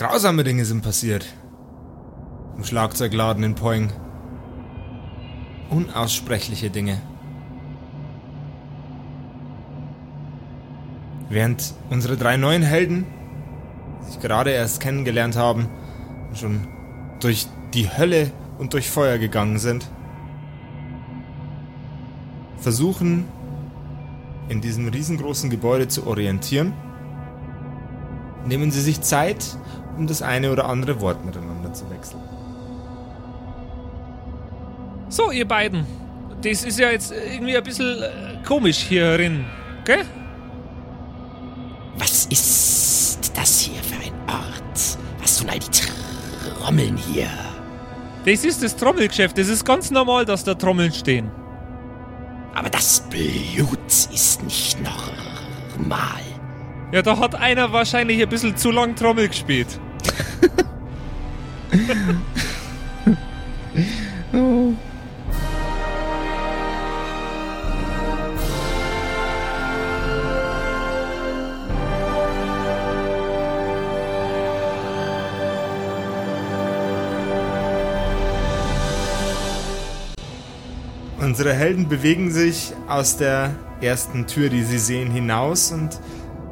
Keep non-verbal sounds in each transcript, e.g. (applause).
Grausame Dinge sind passiert. Im Schlagzeugladen in Poing. Unaussprechliche Dinge. Während unsere drei neuen Helden sich gerade erst kennengelernt haben und schon durch die Hölle und durch Feuer gegangen sind, versuchen in diesem riesengroßen Gebäude zu orientieren, nehmen sie sich Zeit, um das eine oder andere Wort miteinander zu wechseln. So, ihr beiden. Das ist ja jetzt irgendwie ein bisschen äh, komisch hier drin, gell? Was ist das hier für ein Ort? Was tun all die Trommeln hier? Das ist das Trommelgeschäft. Das ist ganz normal, dass da Trommeln stehen. Aber das Blut ist nicht normal. Ja, da hat einer wahrscheinlich ein bisschen zu lang Trommel gespielt. Oh. Unsere Helden bewegen sich aus der ersten Tür, die sie sehen, hinaus und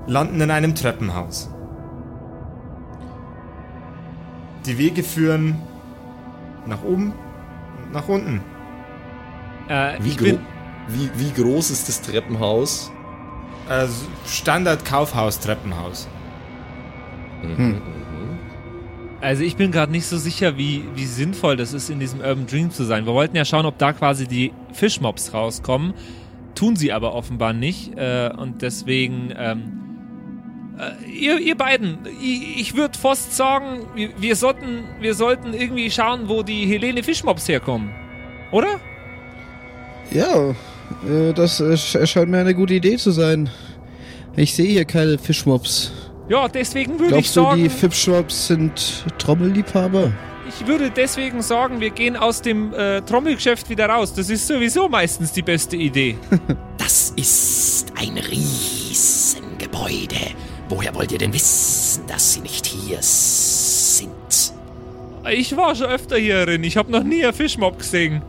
landen in einem Treppenhaus. Die Wege führen nach oben und nach unten. Äh, Wie, gro wie, wie groß ist das Treppenhaus? Also Standard Kaufhaus-Treppenhaus. also ich bin gerade nicht so sicher, wie, wie sinnvoll das ist, in diesem Urban Dream zu sein. Wir wollten ja schauen, ob da quasi die Fischmobs rauskommen. Tun sie aber offenbar nicht. Äh, und deswegen, ähm, äh, ihr, ihr beiden, ich, ich würde fast sagen, wir, wir, sollten, wir sollten irgendwie schauen, wo die Helene Fischmobs herkommen. Oder? Ja, äh, das äh, sch- scheint mir eine gute Idee zu sein. Ich sehe hier keine Fischmobs. Ja, deswegen würde ich Glaubst du, sagen. die Fischmobs sind Trommelliebhaber? Ich würde deswegen sagen, wir gehen aus dem äh, Trommelgeschäft wieder raus. Das ist sowieso meistens die beste Idee. (laughs) Das ist ein Riesengebäude. Woher wollt ihr denn wissen, dass sie nicht hier sind? Ich war schon öfter hier drin. Ich habe noch nie einen Fischmob gesehen.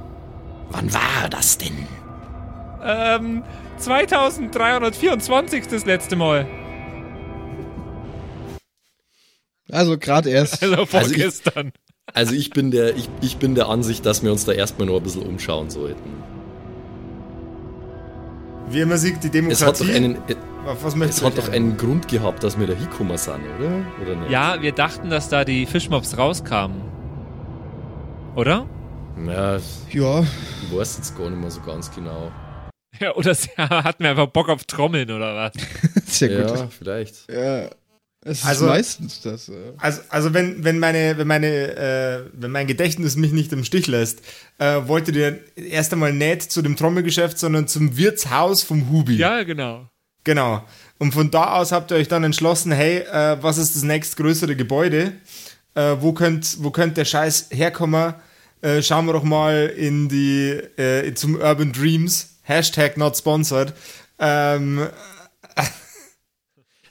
Wann war das denn? Ähm, 2324 das letzte Mal. Also gerade erst. (laughs) Also Also ich- vorgestern. Also ich bin der, ich, ich bin der Ansicht, dass wir uns da erstmal noch ein bisschen umschauen sollten. Wie immer siegt die Es hat doch Demokratie. einen, was es hat doch einen Grund gehabt, dass wir da hingekommen sind, oder? Oder nicht? ja, wir dachten, dass da die Fischmobs rauskamen. Oder? Ja, Ja, ich weiß jetzt gar nicht mehr so ganz genau. Ja, oder sie (laughs) hatten wir einfach Bock auf Trommeln oder was? (laughs) sehr gut. Ja, vielleicht. Ja, es ist Also- meistens das. Ja. Also, also wenn, wenn meine, wenn meine, äh, wenn mein Gedächtnis mich nicht im Stich lässt, äh, wolltet ihr erst einmal nicht zu dem Trommelgeschäft, sondern zum Wirtshaus vom Hubi. Ja, genau. Genau. Und von da aus habt ihr euch dann entschlossen, hey, äh, was ist das nächstgrößere Gebäude? Äh, wo könnt, wo könnt der Scheiß herkommen? Äh, schauen wir doch mal in die, äh, zum Urban Dreams. Hashtag not sponsored. Ähm, (laughs)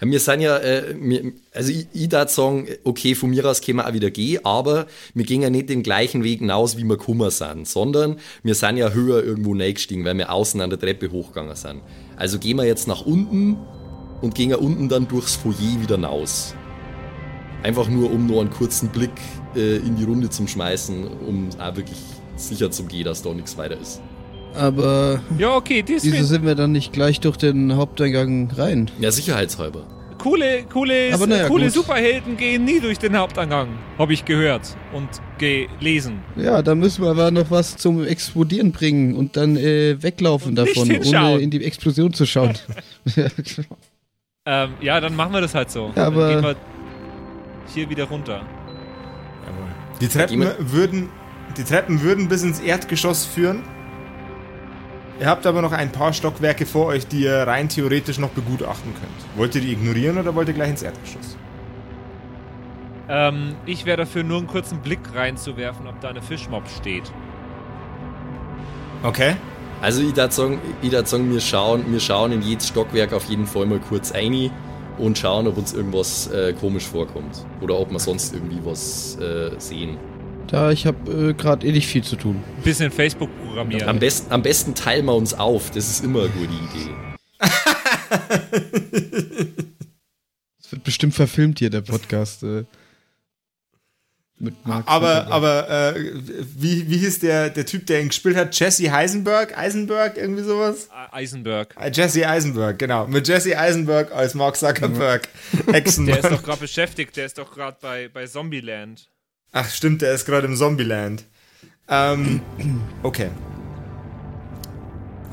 Ja, wir sind ja, äh, wir, also ich, ich darf sagen, okay, von mir aus können wir auch wieder gehen, aber wir gehen ja nicht den gleichen Weg hinaus, wie wir gekommen sind, sondern wir sind ja höher irgendwo reingestiegen, weil wir außen an der Treppe hochgegangen sind. Also gehen wir jetzt nach unten und gehen ja unten dann durchs Foyer wieder hinaus. Einfach nur, um nur einen kurzen Blick äh, in die Runde zu schmeißen, um auch wirklich sicher zu gehen, dass da nichts weiter ist. Aber Ja, okay, das wieso sind wir dann nicht gleich durch den Haupteingang rein? Ja, sicherheitshalber. coole, coole, Aber naja, coole gut. Superhelden gehen nie durch den Haupteingang. Habe ich gehört und gelesen. Ja, da müssen wir aber noch was zum Explodieren bringen und dann äh, weglaufen Und davon, ohne in die Explosion zu schauen. (laughs) ja, Ähm, ja, dann machen wir das halt so. Ja, aber- dann gehen wir hier wieder runter. die Treppen würden, die Treppen würden bis ins Erdgeschoss führen. Ihr habt aber noch ein paar Stockwerke vor euch, die ihr rein theoretisch noch begutachten könnt. Wollt ihr die ignorieren oder wollt ihr gleich ins Erdgeschoss? Ähm, ich wäre dafür nur einen kurzen Blick reinzuwerfen, ob da eine Fischmob steht. Okay. Also darf sagen wir, schauen, wir schauen in jedes Stockwerk auf jeden Fall mal kurz ein und schauen, ob uns irgendwas äh, komisch vorkommt. Oder ob wir sonst irgendwie was äh, sehen. Da, ich habe äh, gerade eh nicht viel zu tun. Ein bisschen Facebook programmieren. Am, best, am besten teilen wir uns auf, das ist immer eine gute Idee. (laughs) Es wird bestimmt verfilmt hier, der Podcast. Äh, mit Mark Aber, Zuckerberg. aber äh, wie, wie hieß der, der Typ, der ihn gespielt hat? Jesse Heisenberg? Eisenberg? Irgendwie sowas? Eisenberg. Äh, Jesse Eisenberg, genau. Mit Jesse Eisenberg als Mark Zuckerberg. Hexen. Der ist doch gerade beschäftigt, der ist doch gerade bei, bei Zombieland. Ach stimmt, der ist gerade im Zombieland. Ähm, okay.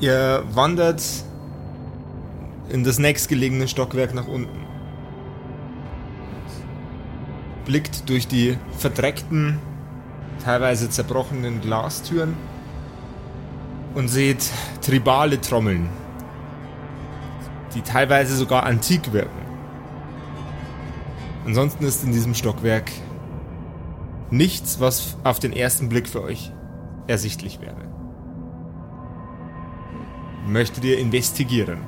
Ihr wandert in das nächstgelegene Stockwerk nach unten. Blickt durch die verdreckten, teilweise zerbrochenen Glastüren und seht tribale Trommeln, die teilweise sogar antik wirken. Ansonsten ist in diesem Stockwerk nichts, was auf den ersten Blick für euch ersichtlich wäre. Möchtet ihr investigieren?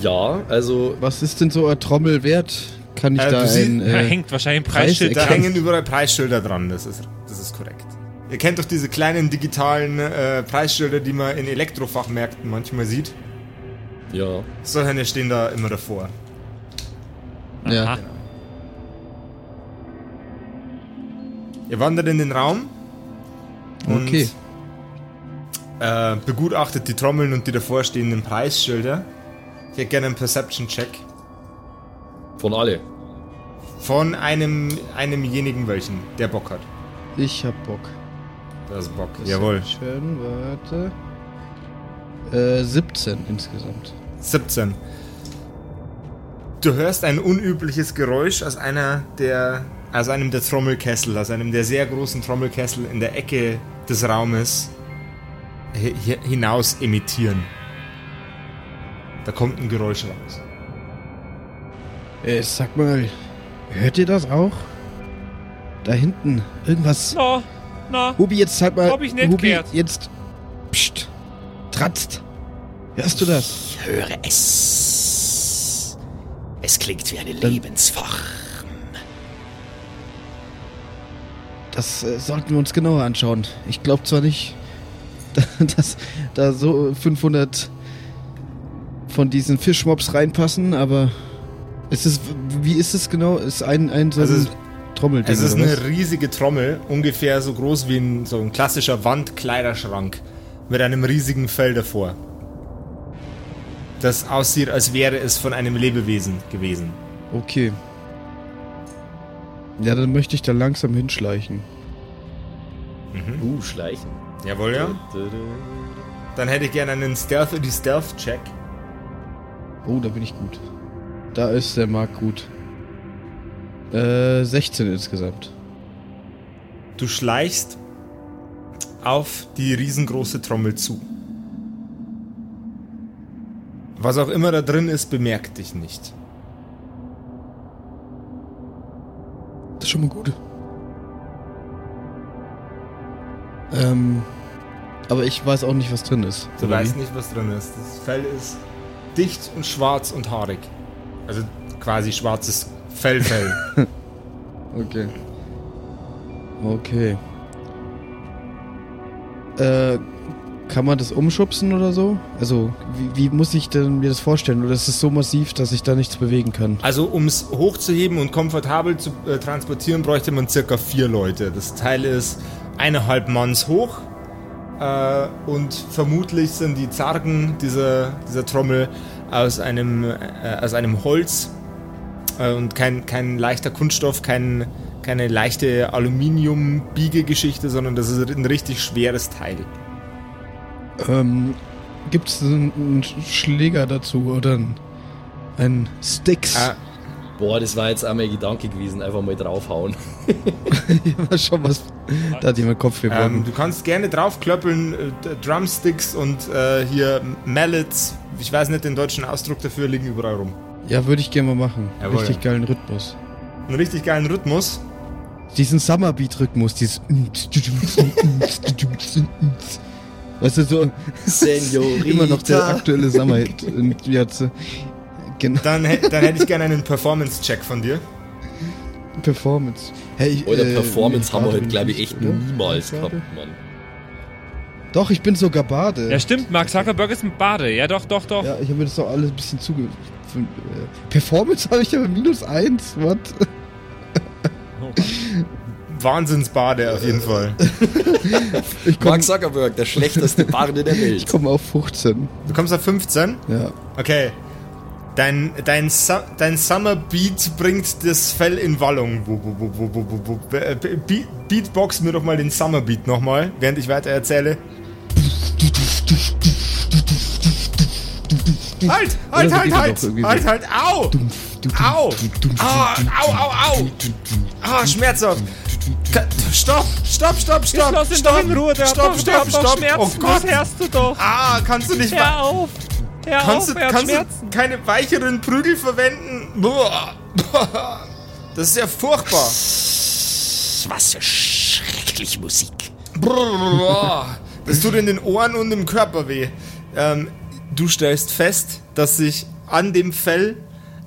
Ja, also Was ist denn so ein Trommel wert? Kann ich Äh, da ein. Da Äh, hängt wahrscheinlich ein Preis Preisschild Da hängen überall Preisschilder dran, das ist, das ist korrekt. Ihr kennt doch diese kleinen digitalen äh, Preisschilder, die man in Elektrofachmärkten manchmal sieht. ja. Solche stehen da immer davor. Ja. Ihr wandert in den Raum und Okay. äh, begutachtet die Trommeln und die davorstehenden Preisschilder. Ich hätte gerne einen Perception-Check Von alle. von einem, einemjenigen welchen, der Bock hat. Ich hab Bock. Das ist Bock. Jawohl. Schön, warte. Äh, 17 insgesamt. 17. Du hörst ein unübliches Geräusch aus einer der, aus einem der Trommelkessel, aus einem der sehr großen Trommelkessel in der Ecke des Raumes hi- hi- hinaus emittieren. Da kommt ein Geräusch raus. Äh, sag mal, hört ihr das auch? Da hinten, irgendwas. Na, na. Hubi, jetzt halt mal. Hab ich nicht Hubi, gehört. jetzt. Psst. Tratzt. Hörst du das? Ich höre es. Es klingt wie eine Lebensform. Das äh, sollten wir uns genauer anschauen. Ich glaube zwar nicht, (laughs) dass da so 500 von diesen Fischmobs reinpassen, aber ist es, wie ist es genau? Ist ein, ein so Also ein es- Trommelding Es ist eine riesige Trommel, ungefähr so groß wie ein, so ein klassischer Wandkleiderschrank mit einem riesigen Fell davor. Das aussieht, als wäre es von einem Lebewesen gewesen. Okay. Ja, dann möchte ich da langsam hinschleichen. Uh, schleichen. Jawohl, ja. Dann hätte ich gerne einen Stealth Stealth Check. Oh, da bin ich gut. Da ist der Markt gut. Äh, 16 insgesamt. Du schleichst auf die riesengroße Trommel zu. Was auch immer da drin ist, bemerkt dich nicht. Das ist schon mal gut. Ähm, aber ich weiß auch nicht, was drin ist. Du weißt nicht, was drin ist. Das Fell ist dicht und schwarz und haarig. Also quasi schwarzes Fellfell. (laughs) Okay. Okay. Äh, kann man das umschubsen oder so? Also, wie, wie muss ich denn mir das vorstellen? Oder ist es so massiv, dass ich da nichts bewegen kann? also um es hochzuheben und komfortabel zu äh, transportieren, bräuchte man circa vier Leute. Das Teil ist eineinhalb Manns hoch. Äh, und vermutlich sind die Zargen dieser, dieser Trommel aus einem, äh, aus einem Holz äh, und kein, kein leichter Kunststoff, kein, keine leichte Aluminium-Biegegeschichte, sondern das ist ein richtig schweres Teil. Ähm, gibt es einen, Schläger dazu oder einen, Sticks? Ah, Boah, das war jetzt einmal ein Gedanke gewesen, einfach mal draufhauen. (laughs) ja, schon was. Da hat jemand Kopf ähm, gebrochen. du kannst gerne draufklöppeln, äh, Drumsticks und äh, hier Mallets, ich weiß nicht den deutschen Ausdruck dafür, liegen überall rum. ja, würde ich gerne mal machen. Jawohl. Richtig geilen Rhythmus. Einen richtig geilen Rhythmus. Diesen Summerbeat-Rhythmus, dieses. (laughs) (laughs) Weißt du, so Senorita. immer noch der aktuelle Sommerhit. Und jetzt, genau, Dann, hä- dann hätte ich gerne einen Performance-Check von dir. Performance. Hey, ich, Oder äh, Performance haben wir heute, glaube ich, echt oder? niemals gehabt, Mann. Doch, ich bin sogar Bade. Ja, stimmt, Mark Zuckerberg ist mit Bade. Ja, doch, doch, doch. Ja, ich habe mir das doch alles ein bisschen zuge... Von, äh, Performance habe ich aber minus eins, what? Wahnsinnsbade auf jeden Fall. (laughs) Ich komme Mark Zuckerberg, der schlechteste Barde der Welt. komm auf 15. Du kommst auf 15? Ja. Okay. Dein, dein, Su dein Summer Beat bringt das Fell in Wallung. Beatbox mir doch mal den Summer Beat nochmal, während ich weiter erzähle. Halt, halt, halt, halt, halt, halt, au! Au! Ah, au, au, au! Ah, schmerzhaft! Stopp, stopp, stopp, stopp! Jetzt lass ihn stopp, doch in Ruhe, der stopp, hat doch, stopp, hat stopp! Schmerzen, Oh Gott! das hörst du doch. Ah, kannst du nicht Hör auf. Hör Kannst, auf, du, er hat kannst Schmerzen. du keine weicheren Prügel verwenden? Boah. (laughs) Das ist ja furchtbar. Was für schreckliche Musik. Boah. Das tut in den Ohren und im Körper weh. Ähm, du stellst fest, dass sich an dem Fell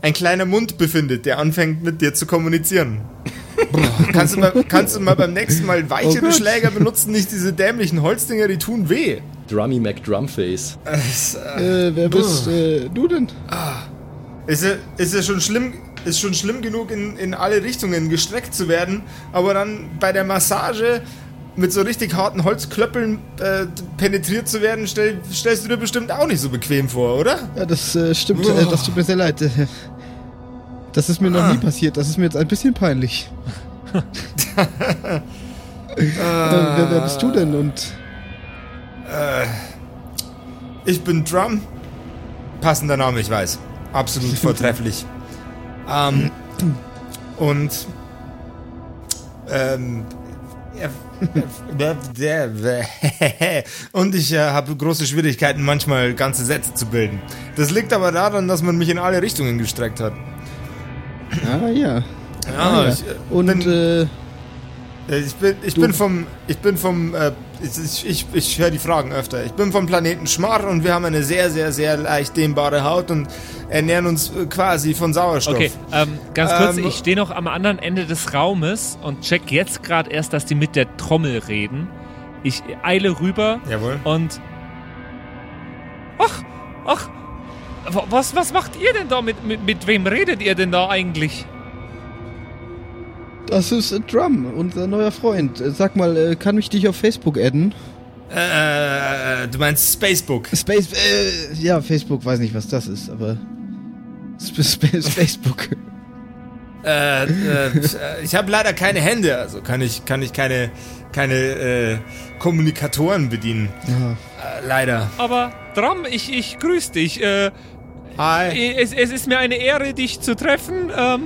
ein kleiner Mund befindet, der anfängt mit dir zu kommunizieren. Kannst, du mal, kannst du mal beim nächsten Mal weichere Gott. Schläger benutzen, nicht diese dämlichen Holzdinger, die tun weh. Drummy McDrumface. Äh, wer bist äh, du denn? Ist ja, ist ja schon schlimm, ist schon schlimm genug, in, in alle Richtungen gestreckt zu werden, aber dann bei der Massage mit so richtig harten Holzklöppeln äh, penetriert zu werden, stell, stellst du dir bestimmt auch nicht so bequem vor, oder? Ja, das äh, stimmt. Äh, das tut mir sehr leid. Äh, Das ist mir noch nie passiert. Das ist mir jetzt ein bisschen peinlich. (laughs) äh, wer, wer bist du denn? Und Ich bin Drum. Passender Name, ich weiß. Absolut (laughs) vortrefflich. Ähm, und ähm, (laughs) und ich äh, habe große Schwierigkeiten, manchmal ganze Sätze zu bilden. Das liegt aber daran, dass man mich in alle Richtungen gestreckt hat. Ah ja. Ja, Ah, ja. ich, äh, Und bin, äh, ich bin, ich bin vom, ich bin vom, äh, ich, ich, ich höre die Fragen öfter. Ich bin vom Planeten Schmar und wir haben eine sehr, sehr, sehr leicht dehnbare Haut und ernähren uns äh, quasi von Sauerstoff. Okay, ähm, ganz kurz, Ähm, ich stehe noch am anderen Ende des Raumes und check jetzt gerade erst, dass die mit der Trommel reden. Ich eile rüber Jawohl. und. Ach, ach, was, was macht ihr denn da? Mit, mit, mit wem redet ihr denn da eigentlich? das ist äh, Drum, unser neuer Freund. Äh, Sag mal, äh, kann ich dich auf Facebook adden? Äh, du meinst Spacebook. Space, äh, ja, Facebook, weiß nicht, was das ist, aber Sp Sp (laughs) Facebook. Äh, äh, ich habe leider keine Hände, also kann ich, kann ich keine, keine äh, Kommunikatoren bedienen. Ja. Äh, leider. Aber Dram, ich, ich grüß dich. Äh, Hi. es, es ist mir eine Ehre, dich zu treffen. Ähm,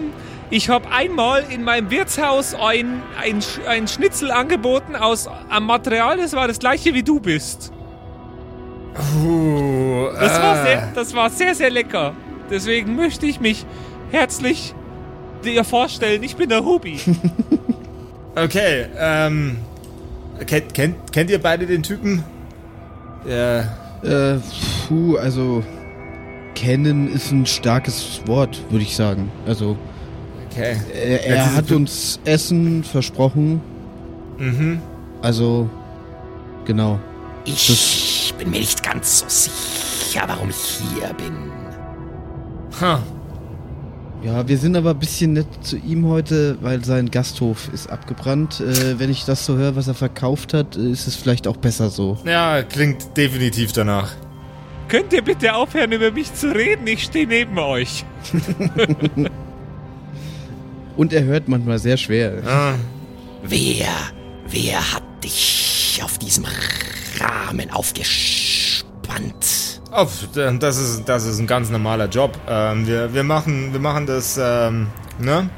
ich habe einmal in meinem Wirtshaus ein, ein, ein Schnitzel angeboten aus einem Material, das war das gleiche wie du bist. Puh, Das, war, äh, sehr, das war sehr, sehr lecker. Deswegen möchte ich mich herzlich dir vorstellen. Ich bin der Hubi. (laughs) Okay, ähm. Kennt, kennt, kennt ihr beide den Typen? Ja. Äh, puh, also kennen ist ein starkes Wort, würde ich sagen. Also Okay. er, er hat uns Essen versprochen. Mhm. Also genau. Ich bin mir nicht ganz so sicher, warum ich hier bin. Ha. Ja, wir sind aber ein bisschen nett zu ihm heute, weil sein Gasthof ist abgebrannt. Äh, wenn ich das so höre, was er verkauft hat, ist es vielleicht auch besser so. Ja, klingt definitiv danach. Könnt ihr bitte aufhören, über mich zu reden? Ich stehe neben euch. (laughs) Und er hört manchmal sehr schwer. Ah. Wer, wer hat dich auf diesem Rahmen aufgespannt? Oh, das ist, das ist ein ganz normaler Job. Ähm, wir, wir, machen, wir machen das, ähm, ne?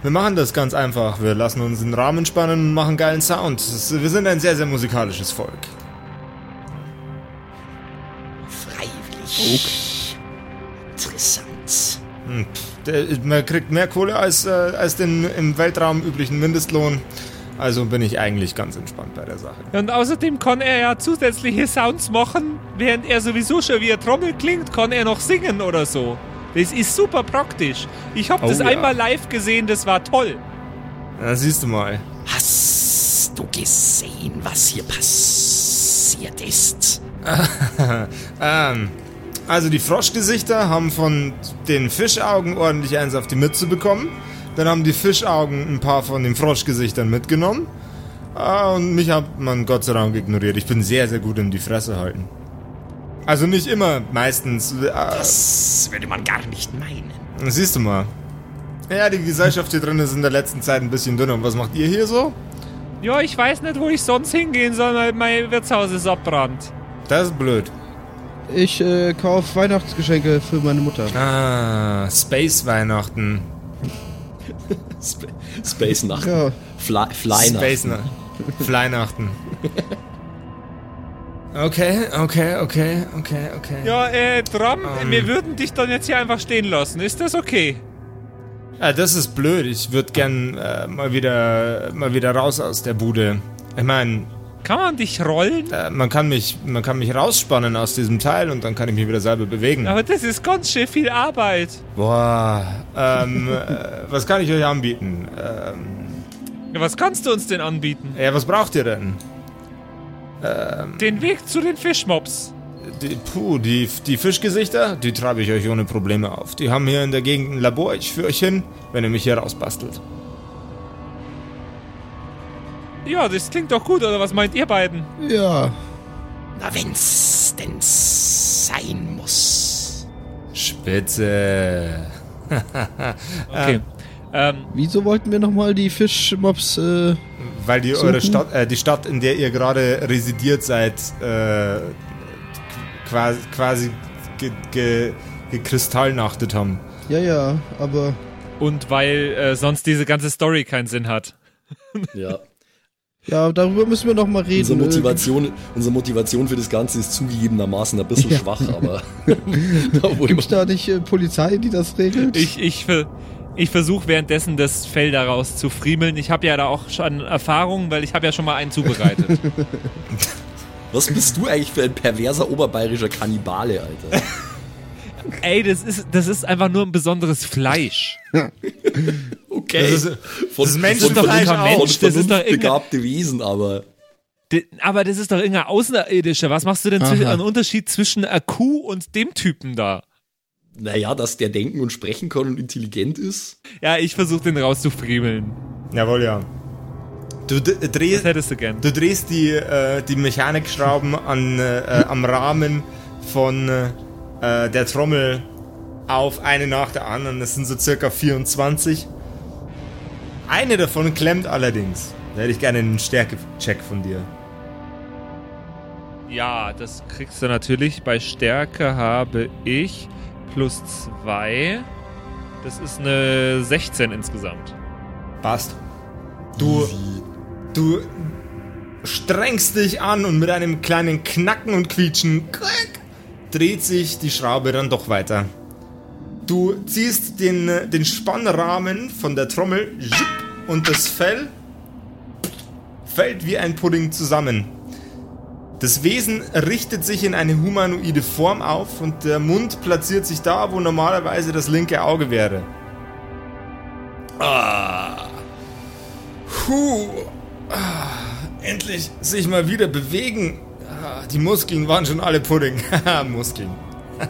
Wir machen das ganz einfach. Wir lassen uns den Rahmen spannen und machen geilen Sound. Wir sind ein sehr, sehr musikalisches Volk. Freiwillig. Interessant. Hm, der, man kriegt mehr Kohle als, äh, als den im Weltraum üblichen Mindestlohn. Also bin ich eigentlich ganz entspannt bei der Sache. Und außerdem kann er ja zusätzliche Sounds machen, während er sowieso schon wie eine Trommel klingt, kann er noch singen oder so. Das ist super praktisch. Ich habe Oh das ja. einmal live gesehen, das war toll. Na, siehst du mal. Hast du gesehen, was hier passiert ist? (laughs) Ähm, also die Froschgesichter haben von den Fischaugen ordentlich eins auf die Mütze bekommen. Dann haben die Fischaugen ein paar von den Froschgesichtern mitgenommen. Ah, und mich hat man Gott sei Dank ignoriert. Ich bin sehr, sehr gut im die Fresse halten. Also nicht immer, meistens. Äh, Das würde man gar nicht meinen. siehst du mal. Ja, die Gesellschaft hier drin ist in der letzten Zeit ein bisschen dünner. Und was macht ihr hier so? Ja, ich weiß nicht, wo ich sonst hingehen soll, weil mein Wirtshaus ist abbrannt. Das ist blöd. Ich äh, kaufe Weihnachtsgeschenke für meine Mutter. Ah, Space Weihnachten. (laughs) Sp Space Nacht. Ja, Fly, Fly Space Nacht. Na Flynachten. (laughs) Okay, okay, okay, okay, okay. Ja, äh, Drum, Ähm. wir würden dich dann jetzt hier einfach stehen lassen. Ist das okay? Ah, das ist blöd. Ich würde gern äh, mal wieder mal wieder raus aus der Bude. Ich meine, Kann man dich rollen? äh, man kann mich man kann mich rausspannen aus diesem Teil und dann kann ich mich wieder selber bewegen. Aber das ist ganz schön viel Arbeit. Boah, ähm, äh, was kann ich euch anbieten? Ähm, Ja, was kannst du uns denn anbieten? ja, was braucht ihr denn? Den Weg zu den Fischmobs. Die, puh, die, die Fischgesichter, die treibe ich euch ohne Probleme auf. Die haben hier in der Gegend ein Labor. Ich führe euch hin, wenn ihr mich hier rausbastelt. Ja, das klingt doch gut, oder was meint ihr beiden? ja. Na, wenn's denn sein muss. Spitze. (laughs) Okay. Ähm, Wieso wollten wir nochmal die Fischmobs, äh, Weil die Suchen? eure Stadt, äh, die Stadt, in der ihr gerade residiert seid, äh, quasi, quasi ge, ge, gekristallnachtet haben. ja, ja, aber und weil äh, sonst diese ganze Story keinen Sinn hat. Ja. (laughs) ja, darüber müssen wir nochmal reden. Unsere Motivation, unsere Motivation für das Ganze ist zugegebenermaßen ein bisschen Ja. schwach, aber (laughs) Gibt's wir, da nicht äh, Polizei, die das regelt? Ich, ich, ich versuche währenddessen das Fell daraus zu friemeln. Ich habe ja da auch schon Erfahrung, weil ich habe ja schon mal einen zubereitet. (laughs) Was bist du eigentlich für ein perverser oberbayerischer Kannibale, Alter? (laughs) Ey, das ist, das ist einfach nur ein besonderes Fleisch. (laughs) Okay. Das ist- von, das ist von, Menschenfleisch von, auch. von Das ist doch vernunftbegabte Wesen, aber Aber das ist doch irgendein Außerirdischer. Was machst du denn einen Unterschied zwischen einer Kuh und dem Typen da? naja, dass der denken und sprechen kann und intelligent ist. Ja, ich versuche den rauszufriemeln. Jawohl, ja. Du drehst, hättest du gern? du drehst die, äh, die Mechanikschrauben an, äh, am Rahmen von äh, der Trommel auf, eine nach der anderen. Das sind so circa 24. Eine davon klemmt allerdings. Da hätte ich gerne einen Stärkecheck von dir. Ja, das kriegst du natürlich. Bei Stärke habe ich plus 2. Das ist eine 16 insgesamt. Passt. Du, du strengst dich an und mit einem kleinen Knacken und Quietschen dreht sich die Schraube dann doch weiter. Du ziehst den, den Spannrahmen von der Trommel und das Fell fällt wie ein Pudding zusammen. Das Wesen richtet sich in eine humanoide Form auf und der Mund platziert sich da, wo normalerweise das linke Auge wäre. Puh. Ah, endlich sich mal wieder bewegen. Ah, die Muskeln waren schon alle Pudding. Haha, (laughs) Muskeln. (laughs)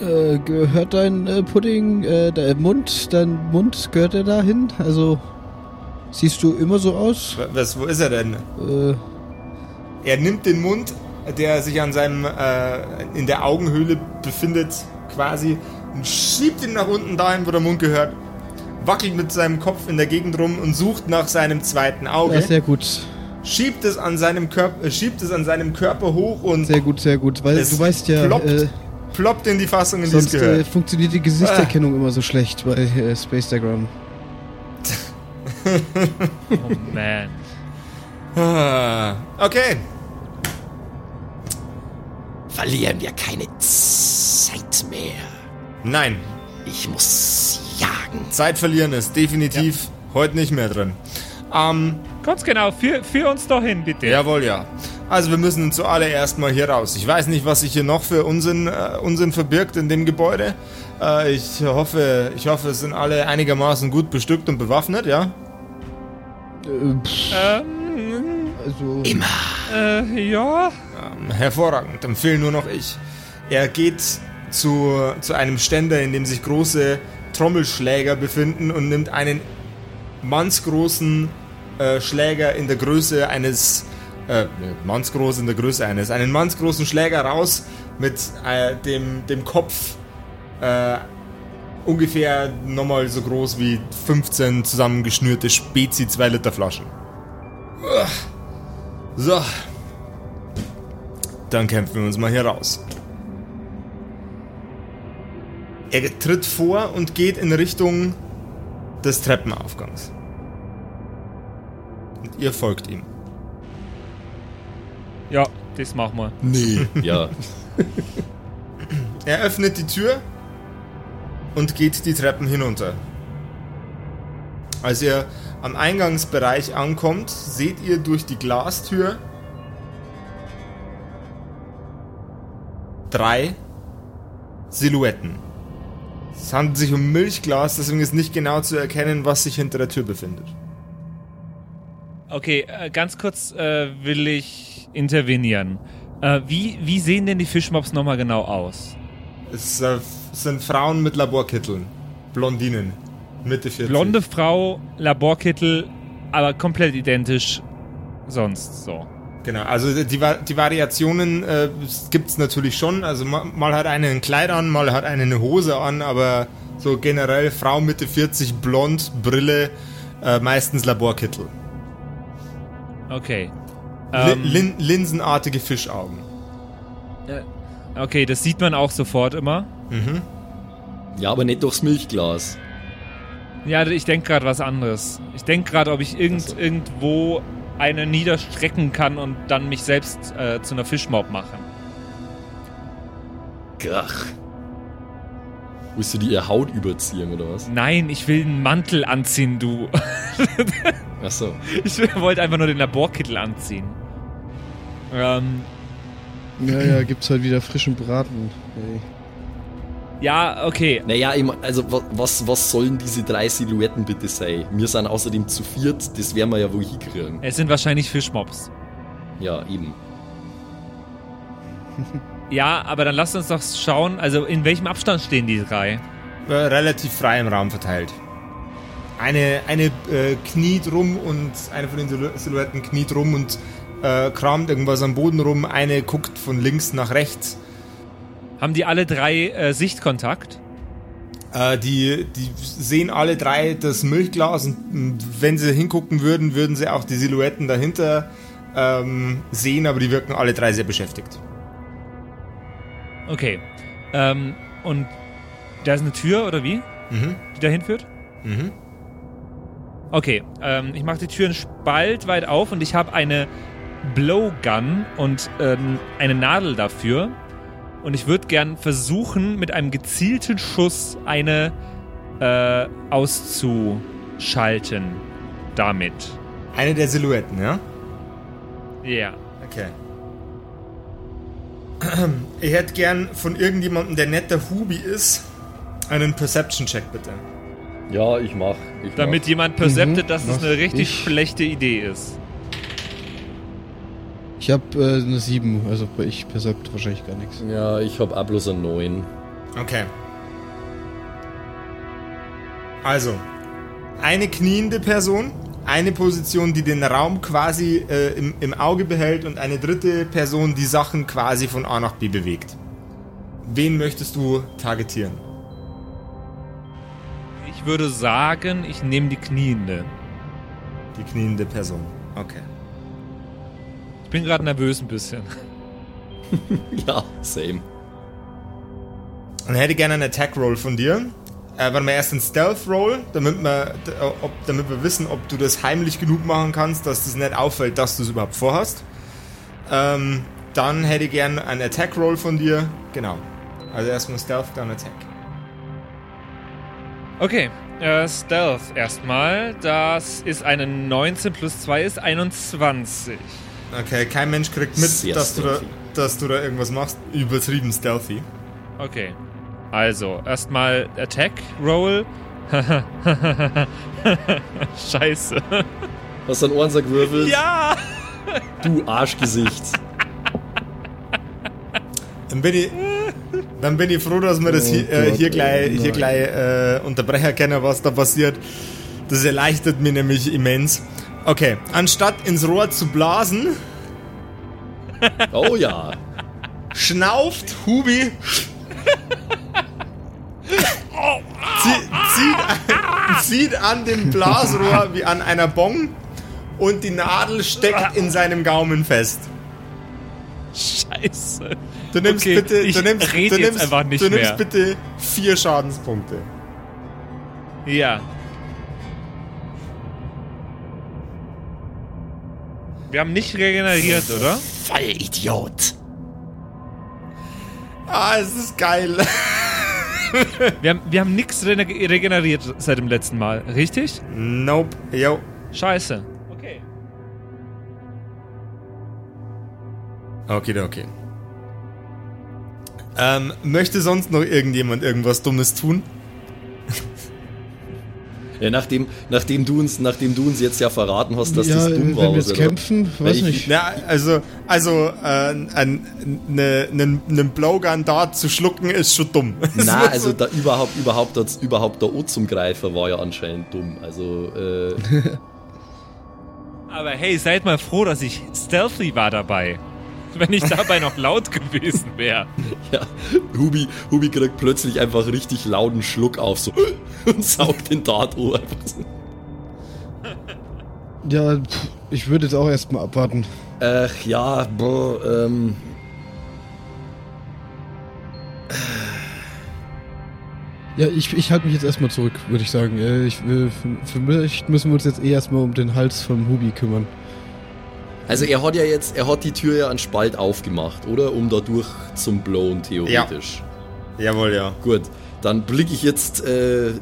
Äh, gehört dein äh, Pudding, äh, dein Mund, dein Mund, gehört der da hin? Also, siehst du immer so aus? Was, wo ist er denn? Äh, Er nimmt den Mund, der sich an seinem, äh, in der Augenhöhle befindet, quasi, und schiebt ihn nach unten dahin, wo der Mund gehört. Wackelt mit seinem Kopf in der Gegend rum und sucht nach seinem zweiten ja, Auge. sehr gut. Schiebt es an seinem Körper, äh, schiebt es an seinem Körper hoch und Sehr gut, sehr gut. Weil Es du weißt ja, ploppt, äh, ploppt in die Fassung, in die es sonst äh, gehört. funktioniert die Gesichtserkennung immer so schlecht bei äh, Spacetagram. Oh man. Ah, okay. Verlieren wir keine Zeit mehr. Nein, Ich muss jagen. Zeit verlieren ist definitiv heute nicht mehr drin. Ähm, Ganz genau, führ, führ uns doch hin, bitte. Jawohl, ja. Also wir müssen zuallererst mal hier raus. Ich weiß nicht, was sich hier noch für Unsinn, äh, Unsinn verbirgt in dem Gebäude. Äh, ich hoffe, ich hoffe, es sind alle einigermaßen gut bestückt und bewaffnet, ja? Äh, Ähm, also, äh, ja. Ähm, hervorragend, dann nur noch ich. Er geht zu, zu einem Ständer, in dem sich große Trommelschläger befinden und nimmt einen mannsgroßen äh, Schläger in der Größe eines äh, mannsgroß in der Größe eines, einen mannsgroßen Schläger raus mit äh, dem, dem Kopf äh, ungefähr nochmal so groß wie 15 zusammengeschnürte Spezi 2 Liter Flaschen. So. Dann kämpfen wir uns mal hier raus. Er tritt vor und geht in Richtung des Treppenaufgangs. Und ihr folgt ihm. Ja, das machen wir. Nee. (laughs) ja. Er öffnet die Tür und geht die Treppen hinunter. Als ihr am Eingangsbereich ankommt, seht ihr durch die Glastür drei Silhouetten. Es handelt sich um Milchglas, deswegen ist nicht genau zu erkennen, was sich hinter der Tür befindet. Okay, äh, ganz kurz äh, will ich intervenieren. Äh, wie, wie sehen denn die Fischmobs nochmal genau aus? Es äh, sind Frauen mit Laborkitteln. Blondinen. Mitte 40. Blonde Frau, Laborkittel, aber komplett identisch sonst so. Genau, also die, die Variationen äh, gibt es natürlich schon. Also ma, mal hat eine ein Kleid an, mal hat eine eine Hose an, aber so generell Frau Mitte 40, blond, Brille, äh, meistens Laborkittel. Okay. Ähm, lin linsenartige Fischaugen. okay, das sieht man auch sofort immer. Ja, aber nicht durchs Milchglas. Ja, ich denke gerade was anderes. Ich denke gerade, ob ich irgend, Ach so. irgendwo eine niederstrecken kann und dann mich selbst äh, zu einer Fischmob machen. Krach. Willst du dir ihre Haut überziehen, oder was? Nein, ich will einen Mantel anziehen, du. Achso. Ich wollte einfach nur den Laborkittel anziehen. Ähm, ja, ja, gibt's halt wieder frischen Braten. Ey. ja, okay. Naja, also wa- was, was sollen diese drei Silhouetten bitte sein? Wir sind außerdem zu viert, das werden wir ja wohl hinkriegen. Es sind wahrscheinlich Fischmobs. Ja, eben. (laughs) Ja, aber dann lasst uns doch schauen, also in welchem Abstand stehen die drei? Äh, relativ frei im Raum verteilt. Eine, eine äh, kniet rum und eine von den Silhou- Silhouetten kniet rum und äh, kramt irgendwas am Boden rum. Eine guckt von links nach rechts. Haben die alle drei äh, Sichtkontakt? Äh, die, die sehen alle drei das Milchglas und wenn sie hingucken würden, würden sie auch die Silhouetten dahinter ähm, sehen, aber die wirken alle drei sehr beschäftigt. Okay. Ähm, und da ist eine Tür, oder wie? Mhm. Die dahin führt? Mhm. Okay, ähm, ich mache die Tür einen Spalt weit auf und ich habe eine Blowgun und ähm, eine Nadel dafür. Und ich würde gern versuchen, mit einem gezielten Schuss eine äh, auszuschalten. Damit. Eine der Silhouetten, ja? Ja. Okay. Ich hätte gern von irgendjemandem, der netter Hubi ist, einen Perception-Check bitte. Ja, ich mach. Ich Damit jemand perceptet, Mhm, dass es mach eine richtig ich. schlechte Idee ist. Ich habe äh, eine 7, also ich percept wahrscheinlich gar nichts. mach. Ja, ich hab auch bloß eine 9. Okay. Also, eine kniende Person, eine Position, die den Raum quasi äh, im, im Auge behält und eine dritte Person, die Sachen quasi von A nach B bewegt. Wen möchtest du targetieren? Ich würde sagen, ich nehme die Kniende. Die kniende Person. Okay. Ich bin gerade nervös ein bisschen. (laughs) Ja, same. Und hätte gerne einen Attack-Roll von dir. Äh, warte mal, erst einen Stealth-Roll, damit wir, äh, ob, damit wir wissen, ob du das heimlich genug machen kannst, dass das nicht auffällt, dass du es überhaupt vorhast. Ähm, dann hätte ich gerne einen Attack-Roll von dir. Genau. Also erstmal Stealth, dann Attack. Okay, Äh, Stealth erstmal. Das ist eine 19 plus 2 ist 21. Okay, kein Mensch kriegt mit, Sehr dass du, da, dass du da irgendwas machst. Übertrieben stealthy. Okay. Also, erstmal Attack Roll. (laughs) Scheiße. Hast du einen Ohrensack gewürfelt? Ja! Du Arschgesicht. Dann bin ich, dann bin ich froh, dass wir das hier, äh, Gott, hier gleich, hier gleich äh, unterbrechen können, was da passiert. Das erleichtert mich nämlich immens. Okay, anstatt ins Rohr zu blasen, Oh ja. schnauft Hubi. Zieht, zieht, an dem Blasrohr wie an einer Bong und die Nadel steckt in seinem Gaumen fest. Scheiße. Du nimmst Okay, bitte, ich du nimmst, du jetzt nimmst, einfach nicht du nimmst mehr. bitte vier Schadenspunkte. Ja. Wir haben nicht regeneriert, oder? Vollidiot. Ah, es ist geil. (laughs) Wir haben, wir haben nichts regeneriert seit dem letzten Mal, richtig? Nope. Yo. Scheiße. Okay. Okay, okay. Ähm, möchte sonst noch irgendjemand irgendwas Dummes tun? Ja, nachdem, nachdem, du uns, nachdem du uns jetzt ja verraten hast, dass ja, das dumm wenn war. wir jetzt oder? kämpfen, weiß ich- nicht. Ja, also, also, äh, ein, ne, ne, einen Blowgun da zu schlucken ist schon dumm. (laughs) Na, also da überhaupt, überhaupt, das, überhaupt der O zum Greifer war ja anscheinend dumm. Also, äh, Aber hey, seid mal froh, dass ich stealthy war dabei. (laughs) Wenn ich dabei noch laut gewesen wäre. (laughs) ja, Hubi, Hubi kriegt plötzlich einfach richtig lauten Schluck auf, so, (laughs) und saugt den Dart einfach so. Ja, ich würde jetzt auch erstmal abwarten. Ach ja, boah, ähm. Ja, ich, ich halte mich jetzt erstmal zurück, würde ich sagen. Äh, Ich, will- für, vielleicht müssen wir uns jetzt eh erstmal um den Hals vom Hubi kümmern. Also er hat ja jetzt, er hat die Tür ja an Spalt aufgemacht, oder? Um da durch zum Blown, theoretisch. Jawohl, ja. Gut, dann blicke ich jetzt äh,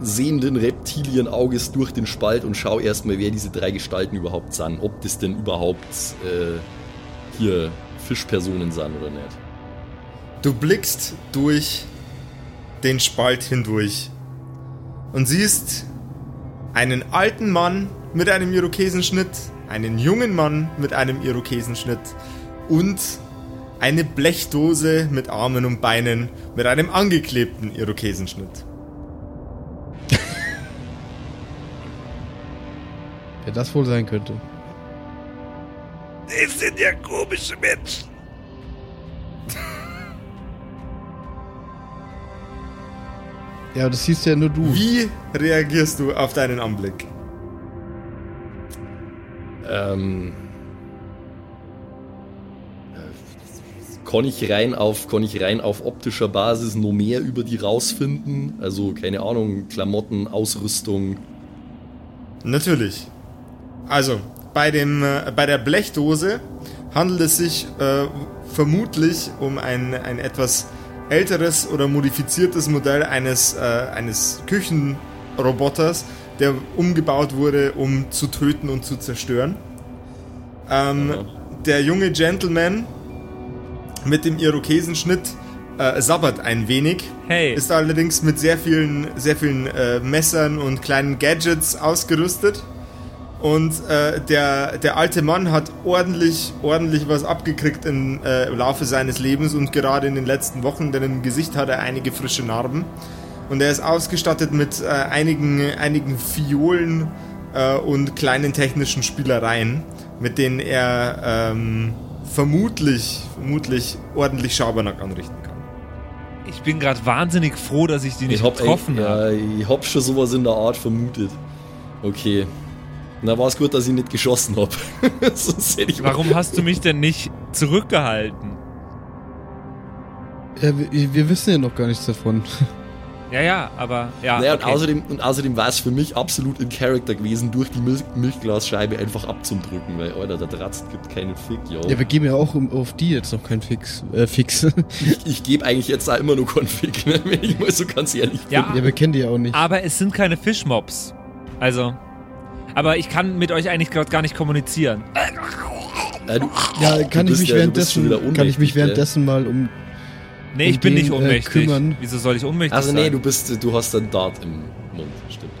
sehenden Reptilienauges durch den Spalt und schaue erstmal, wer diese drei Gestalten überhaupt sind. Ob das denn überhaupt äh, hier Fischpersonen sind oder nicht. Du blickst durch den Spalt hindurch und siehst einen alten Mann mit einem Irokesenschnitt, einen jungen Mann mit einem Irokesenschnitt und eine Blechdose mit Armen und Beinen mit einem angeklebten Irokesenschnitt. Wer das wohl sein könnte. Das sind ja komische Menschen. (laughs) Ja, das siehst ja nur du. Wie reagierst du auf deinen Anblick? Ähm, äh, kann ich rein auf, kann ich rein auf optischer Basis noch mehr über die rausfinden? Also, keine Ahnung, Klamotten, Ausrüstung. Natürlich. Also, bei, dem, äh, bei der Blechdose handelt es sich äh, vermutlich um ein, ein etwas älteres oder modifiziertes Modell eines, äh, eines Küchenroboters, der umgebaut wurde, um zu töten und zu zerstören. Ähm, der junge Gentleman mit dem Irokesenschnitt äh, sabbert ein wenig. Hey. Ist allerdings mit sehr vielen, sehr vielen äh, Messern und kleinen Gadgets ausgerüstet. Und äh, der, der alte Mann hat ordentlich, ordentlich was abgekriegt im äh, Laufe seines Lebens und gerade in den letzten Wochen, denn im Gesicht hat er einige frische Narben. Und er ist ausgestattet mit äh, einigen, einigen Fiolen äh, und kleinen technischen Spielereien, mit denen er ähm, vermutlich, vermutlich ordentlich Schabernack anrichten kann. Ich bin gerade wahnsinnig froh, dass ich die nicht Ich hab, getroffen habe. ja, ich hab schon sowas in der Art vermutet. Okay. Na, war es gut, dass ich nicht geschossen hab. (laughs) Sonst hätte ich Warum hast du mich denn nicht zurückgehalten? Ja, wir, wir wissen ja noch gar nichts davon. (laughs) Ja, ja, aber ja. Naja, und okay. außerdem, und außerdem war es für mich absolut in Character gewesen, durch die Milch Milchglasscheibe einfach abzudrücken, weil, Alter, der Dratzt gibt keinen Fick, yo. Ja, wir geben ja auch auf die jetzt noch keinen Fix. Äh, Fix. ich ich gebe eigentlich jetzt auch immer nur keinen Fick, ne, (laughs) wenn ich mal so ganz ehrlich bin. ja, ja, wir kennen die ja auch nicht. aber es sind keine Fischmobs. Also. Aber ich kann mit euch eigentlich gerade gar nicht kommunizieren. Äh, du, Ja, kann ich mich ja- währenddessen, wieder kann ich mich währenddessen mal um. Nee, Um ich bin den, nicht äh, ohnmächtig. kümmern. Wieso soll ich ohnmächtig Also sein? nee, du bist, du hast einen Dart im Mund, stimmt.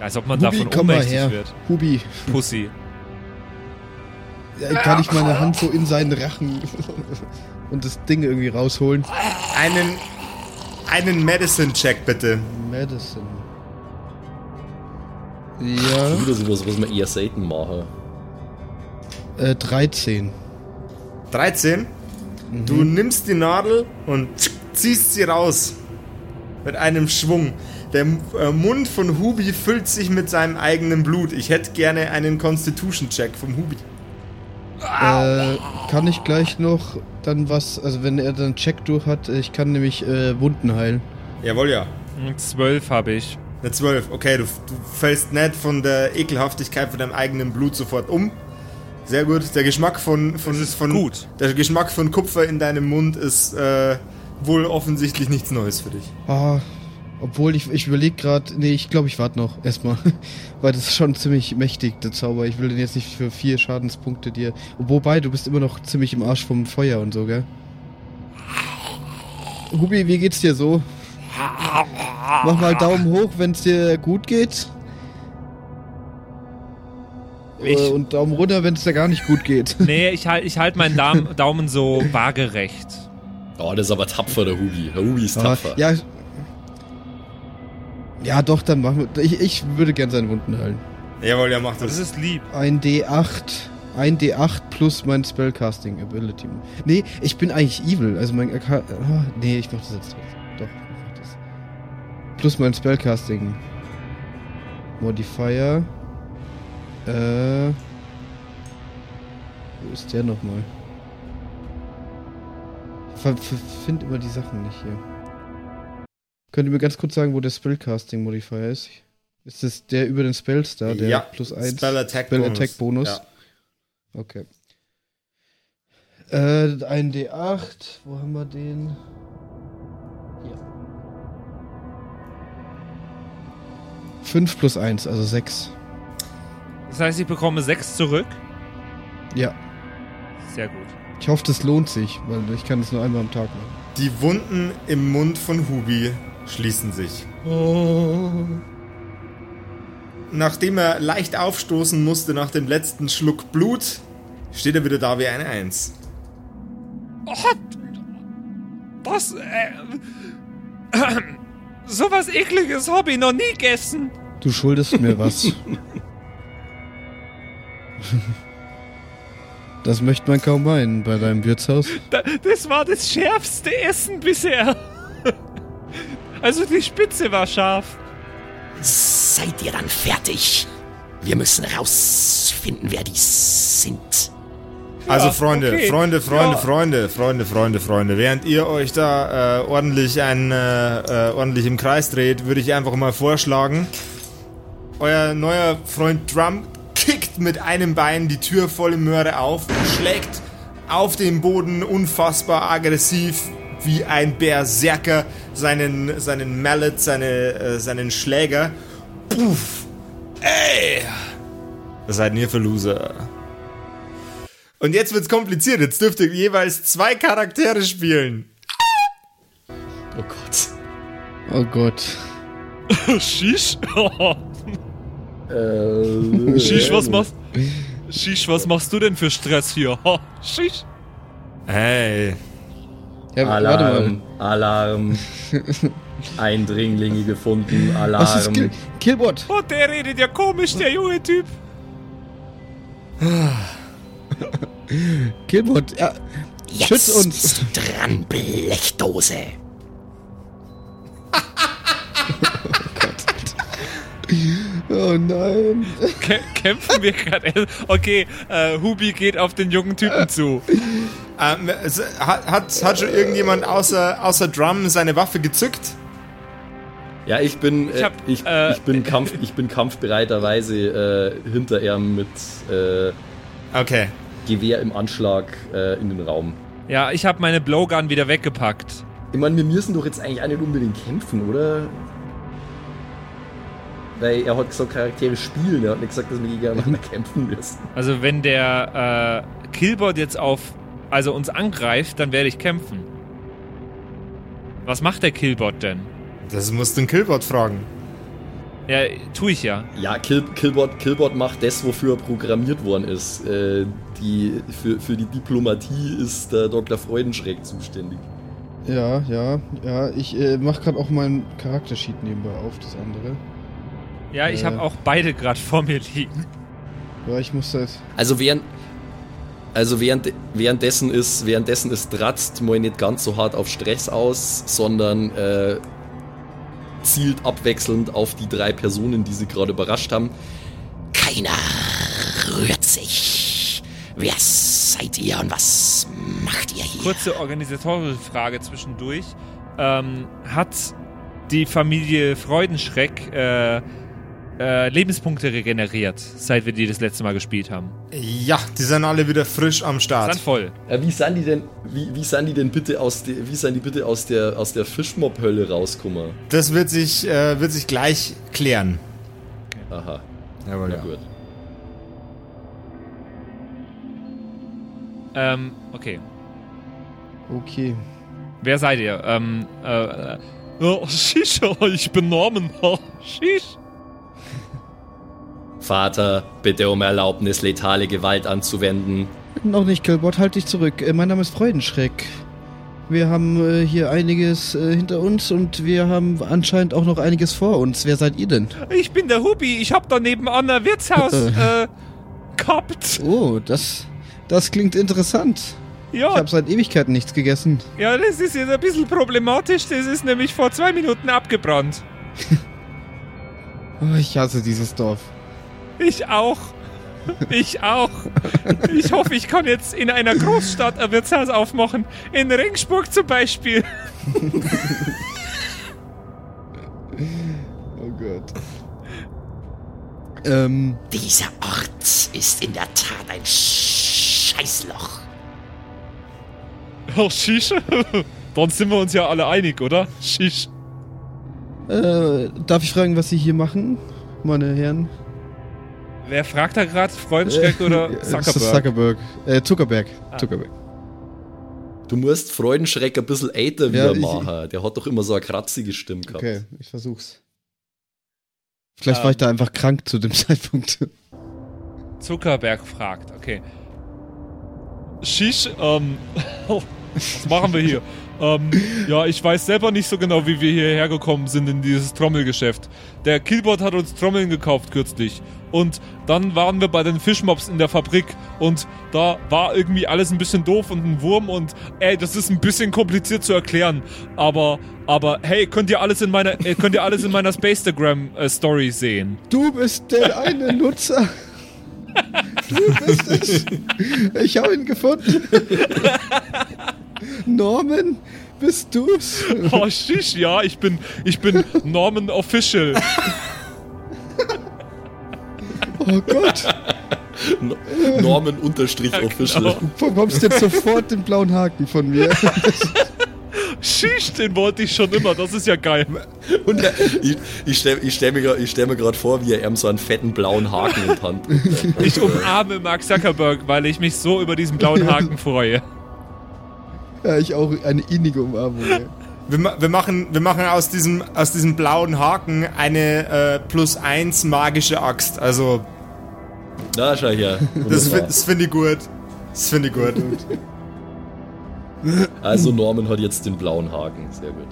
Als ob man Hubi, davon komm mal ohnmächtig her. wird. Hubi, Pussy. ja, kann ich meine Hand so in seinen Rachen und das Ding irgendwie rausholen? Einen, einen Medicine-Check bitte. Madison. Ja, Wieder sowas, was wir eher selten machen. äh, 13. 13. Du nimmst die Nadel und ziehst sie raus. Mit einem Schwung. Der äh, Mund von Hubi füllt sich mit seinem eigenen Blut. Ich hätte gerne einen Constitution-Check vom Hubi. Äh, kann ich gleich noch dann was, also wenn er dann Check durch hat, ich kann nämlich äh, Wunden heilen. Jawohl, ja. Zwölf habe ich. Eine 12. Okay, du, du fällst nicht von der Ekelhaftigkeit von deinem eigenen Blut sofort um. Sehr gut. Der Geschmack von, von, von gut. Der Geschmack von Kupfer in deinem Mund ist äh, wohl offensichtlich nichts Neues für dich. Ah, obwohl ich, ich überlege gerade, nee, ich glaube, ich warte noch erstmal, (laughs) weil das ist schon ziemlich mächtig, der Zauber. Ich will den jetzt nicht für vier Schadenspunkte dir. Wobei, du bist immer noch ziemlich im Arsch vom Feuer und so, gell? Hubi, wie geht's dir so? Mach mal Daumen hoch, wenn's dir gut geht. Ich- Äh, und Daumen runter, wenn's dir gar nicht gut geht. (laughs) Nee, ich halte ich halt meinen Daumen, (laughs) Daumen so waagerecht. Oh, das ist aber tapfer, der Hubi. Der Hubi ist Aber, tapfer. ja. Ja, doch, dann machen wir. Ich, ich würde gern seine Wunden heilen. Jawohl, ja, mach Das das. ist lieb. Ein D8. Ein D8 plus mein Spellcasting Ability. Nee, ich bin eigentlich evil. Also mein. Ah, nee, ich mach das jetzt trotzdem. Doch. Plus mein Spellcasting Modifier. Äh. Wo ist der nochmal? Ich ver- ver- find immer die Sachen nicht hier. Könnt ihr mir ganz kurz sagen, wo der Spellcasting Modifier ist? Ist das der über den Spellstar, der ja, plus 1 Spell Attack Spell Bonus. Attack Bonus? Ja. Okay. Äh, ein D8. Wo haben wir den? 5 plus 1, also 6. Das heißt, ich bekomme sechs zurück. Ja. Sehr gut. Ich hoffe, das lohnt sich, weil ich kann es nur einmal am Tag machen. Die Wunden im Mund von Hubi schließen sich. Nachdem er leicht aufstoßen musste nach dem letzten Schluck Blut, steht er wieder da wie eine Eins. Was? Äh, sowas ekliges ich noch nie gegessen. Du schuldest mir was. Das möchte man kaum meinen bei deinem Wirtshaus. Da, das war das schärfste Essen bisher. Also die Spitze war scharf. Seid ihr dann fertig? Wir müssen rausfinden, wer die sind. Also Freunde, okay. Freunde, Freunde, Ja. Freunde, Freunde, Freunde, Freunde. Während ihr euch da äh, ordentlich, ein, äh, äh, ordentlich im Kreis dreht, würde ich einfach mal vorschlagen, euer neuer Freund Drum kickt mit einem Bein die Tür volle Möhre auf und schlägt auf den Boden unfassbar aggressiv wie ein Berserker seinen, seinen Mallet, seine, äh, seinen Schläger. Puff! Ey! Was seid ihr für Loser? Und jetzt wird's kompliziert. Jetzt dürft ihr jeweils zwei Charaktere spielen. Oh Gott. Oh Gott. (laughs) Shish? (laughs) Äh, (laughs) Shish, was machst Shish, was machst du denn für Stress hier? Shish. Hey. Ja. Alarm, Alarm. Eindringlinge gefunden, Alarm. Was ist Kill Killbot? Oh, der redet ja komisch, der junge Typ. (sighs) (laughs) Killbot, ja. Jetzt Schütz uns. bist du dran, Blechdose. (laughs) Oh nein. Kä kämpfen wir gerade? Okay, äh, Hubi geht auf den jungen Typen zu. Ähm, hat, hat, hat schon irgendjemand außer, außer Drum seine Waffe gezückt? Ja, ich bin, Ich ich, hab, ich, äh, ich bin, Kampf, ich bin kampfbereiterweise äh, hinter ihm mit äh, Okay. Gewehr im Anschlag äh, in den Raum. Ja, ich habe meine Blowgun wieder weggepackt. Ich meine, wir müssen doch jetzt eigentlich auch nicht unbedingt kämpfen, oder? Weil er hat gesagt, Charaktere spielen. Er hat nicht gesagt, dass wir gegeneinander kämpfen müssen. Also wenn der äh, Killbot jetzt auf, also uns angreift, dann werde ich kämpfen. Was macht der Killbot denn? Das musst du den Killbot fragen. Ja, tue ich ja. Ja, Kill, Killbot, Killbot macht das, wofür er programmiert worden ist. Äh, die, für, für die Diplomatie ist der Dr. Freudenschreck zuständig. Ja, ja, ja. Ich äh, mach gerade auch meinen Charaktersheet nebenbei auf, das andere. Ja, ich Äh. habe auch beide gerade vor mir liegen. Ja, ich muss das. Also während, also während, währenddessen ist, währenddessen ist Dratzt mal nicht ganz so hart auf Stress aus, sondern äh, zielt abwechselnd auf die drei Personen, die sie gerade überrascht haben. Keiner rührt sich. Wer seid ihr und was macht ihr hier? Kurze organisatorische Frage zwischendurch. Ähm, hat die Familie Freudenschreck äh, äh, Lebenspunkte regeneriert, seit wir die das letzte Mal gespielt haben? Ja, die sind alle wieder frisch am Start. Dann voll. Äh, wie sind die denn, wie, wie sind die denn bitte aus der, wie sind die bitte aus der, aus der Fischmob-Hölle rausgekommen? Das wird sich, äh, wird sich gleich klären. Aha, Jawohl, na ja. gut. Ähm, okay. Okay. Wer seid ihr? Ähm, äh, äh, oh, (laughs) Shish, ich bin Norman. Oh, Shish. Vater, bitte um Erlaubnis, letale Gewalt anzuwenden. Noch nicht, Killbot, halt dich zurück. Äh, mein Name ist Freudenschreck. Wir haben äh, hier einiges äh, hinter uns und wir haben anscheinend auch noch einiges vor uns. Wer seid ihr denn? Ich bin der Hubi. Ich hab da nebenan ein Wirtshaus (laughs) äh, gehabt. Oh, das, das klingt interessant. Ich Ja, habe seit Ewigkeiten nichts gegessen. ja, das ist jetzt ein bisschen problematisch. Das ist nämlich vor zwei Minuten abgebrannt. (laughs) Oh, ich hasse dieses Dorf. Ich auch. Ich auch. Ich hoffe, ich kann jetzt in einer Großstadt ein Wirtshaus aufmachen. In Ringsburg zum Beispiel. (laughs) Oh Gott. Ähm, Dieser Ort ist in der Tat ein Scheißloch. Oh, Shish. Dann sind wir uns ja alle einig, oder? Shish. äh, darf ich fragen, was Sie hier machen, meine Herren? Wer fragt da gerade? Freudenschreck oder (laughs) Äh, Zuckerberg? Zuckerberg? Zuckerberg. Äh, Zuckerberg. Ah. Zuckerberg. Du musst Freudenschreck ein bisschen älter Ja, wieder ich- machen. Der hat doch immer so eine kratzige Stimme gehabt. Okay, ich versuch's. Vielleicht Ähm. war ich da einfach krank zu dem (laughs) Zeitpunkt. Zuckerberg fragt, okay. Shish, ähm, (laughs) was machen wir hier? ähm, ja, ich weiß selber nicht so genau, wie wir hierher gekommen sind in dieses Trommelgeschäft. Der Killbot hat uns Trommeln gekauft kürzlich. Und dann waren wir bei den Fischmobs in der Fabrik und da war irgendwie alles ein bisschen doof und ein Wurm und ey, das ist ein bisschen kompliziert zu erklären. Aber, aber hey, könnt ihr alles in meiner, äh, könnt ihr alles in meiner Spacetagram äh, Story sehen? Du bist der eine Nutzer. Du bist es. Ich habe ihn gefunden. Norman, bist du's? Oh, shish, ja, ich bin, ich bin Norman Official. Oh Gott. Norman unterstrich official. genau. Du bekommst jetzt sofort den blauen Haken von mir. Shish, den wollte ich schon immer, das ist ja geil. Und er, ich, ich stelle ich stell mir, stell mir gerade vor, wie er ihm so einen fetten blauen Haken in die Hand. (laughs) Ich umarme Mark Zuckerberg, weil ich mich so über diesen blauen Haken freue. Ja, ich auch eine innige Umarmung. ey. Wir, wir, machen, wir machen aus diesem, aus diesem blauen Haken eine äh, plus 1 magische Axt. Also, Na, schau her. das, Wunderbar. fi- das finde ich gut. Das finde ich gut. Also Norman hat jetzt den blauen Haken. Sehr gut.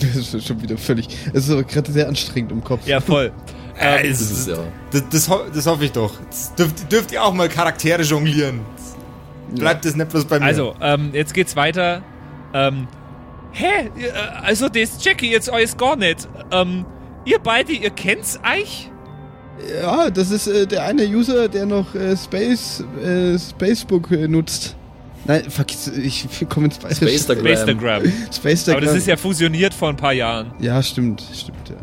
Das ist schon wieder völlig. Es ist aber gerade sehr anstrengend im Kopf. Ja, voll. Äh, Das das, ist ja. das, das, ho- das hoffe ich doch. Das dürft, dürft ihr auch mal Charaktere jonglieren. Bleibt das nicht bloß bei mir. Also, ähm, jetzt geht's weiter. Ähm, hä? Äh, Also, das check ich jetzt alles gar nicht. Ähm, ihr beide, ihr kennt's euch? Ja, das ist äh, der eine User, der noch äh, Space, äh, Spacebook äh, nutzt. Nein, vergiss, ich komme ins Space. Spacetagram. Instagram. Spacetagram. Aber das ist ja fusioniert vor ein paar Jahren. Ja, stimmt, stimmt, ja.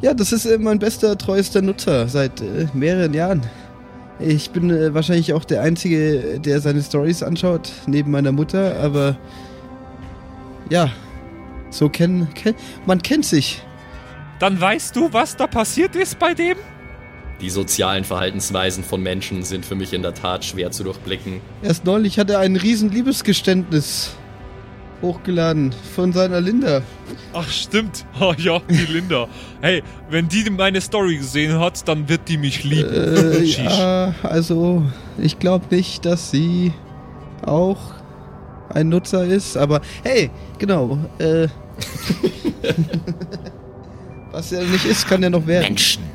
Ja, das ist äh, mein bester, treuester Nutzer seit äh, mehreren Jahren. Ich bin äh, wahrscheinlich auch der Einzige, der seine Stories anschaut, neben meiner Mutter, aber ja, so kennen, kenn, man kennt sich. Dann weißt du, was da passiert ist bei dem? Die sozialen Verhaltensweisen von Menschen sind für mich in der Tat schwer zu durchblicken. Erst neulich hat er ein riesen Liebesgeständnis hochgeladen von seiner Linda. Ach, stimmt. (laughs) Oh ja, die Linda. Hey, wenn die meine Story gesehen hat, dann wird die mich lieben. Äh, (laughs) ja, also ich glaube nicht, dass sie auch ein Nutzer ist, aber hey, genau, äh, (laughs) was er nicht ist, kann er noch werden. Menschen.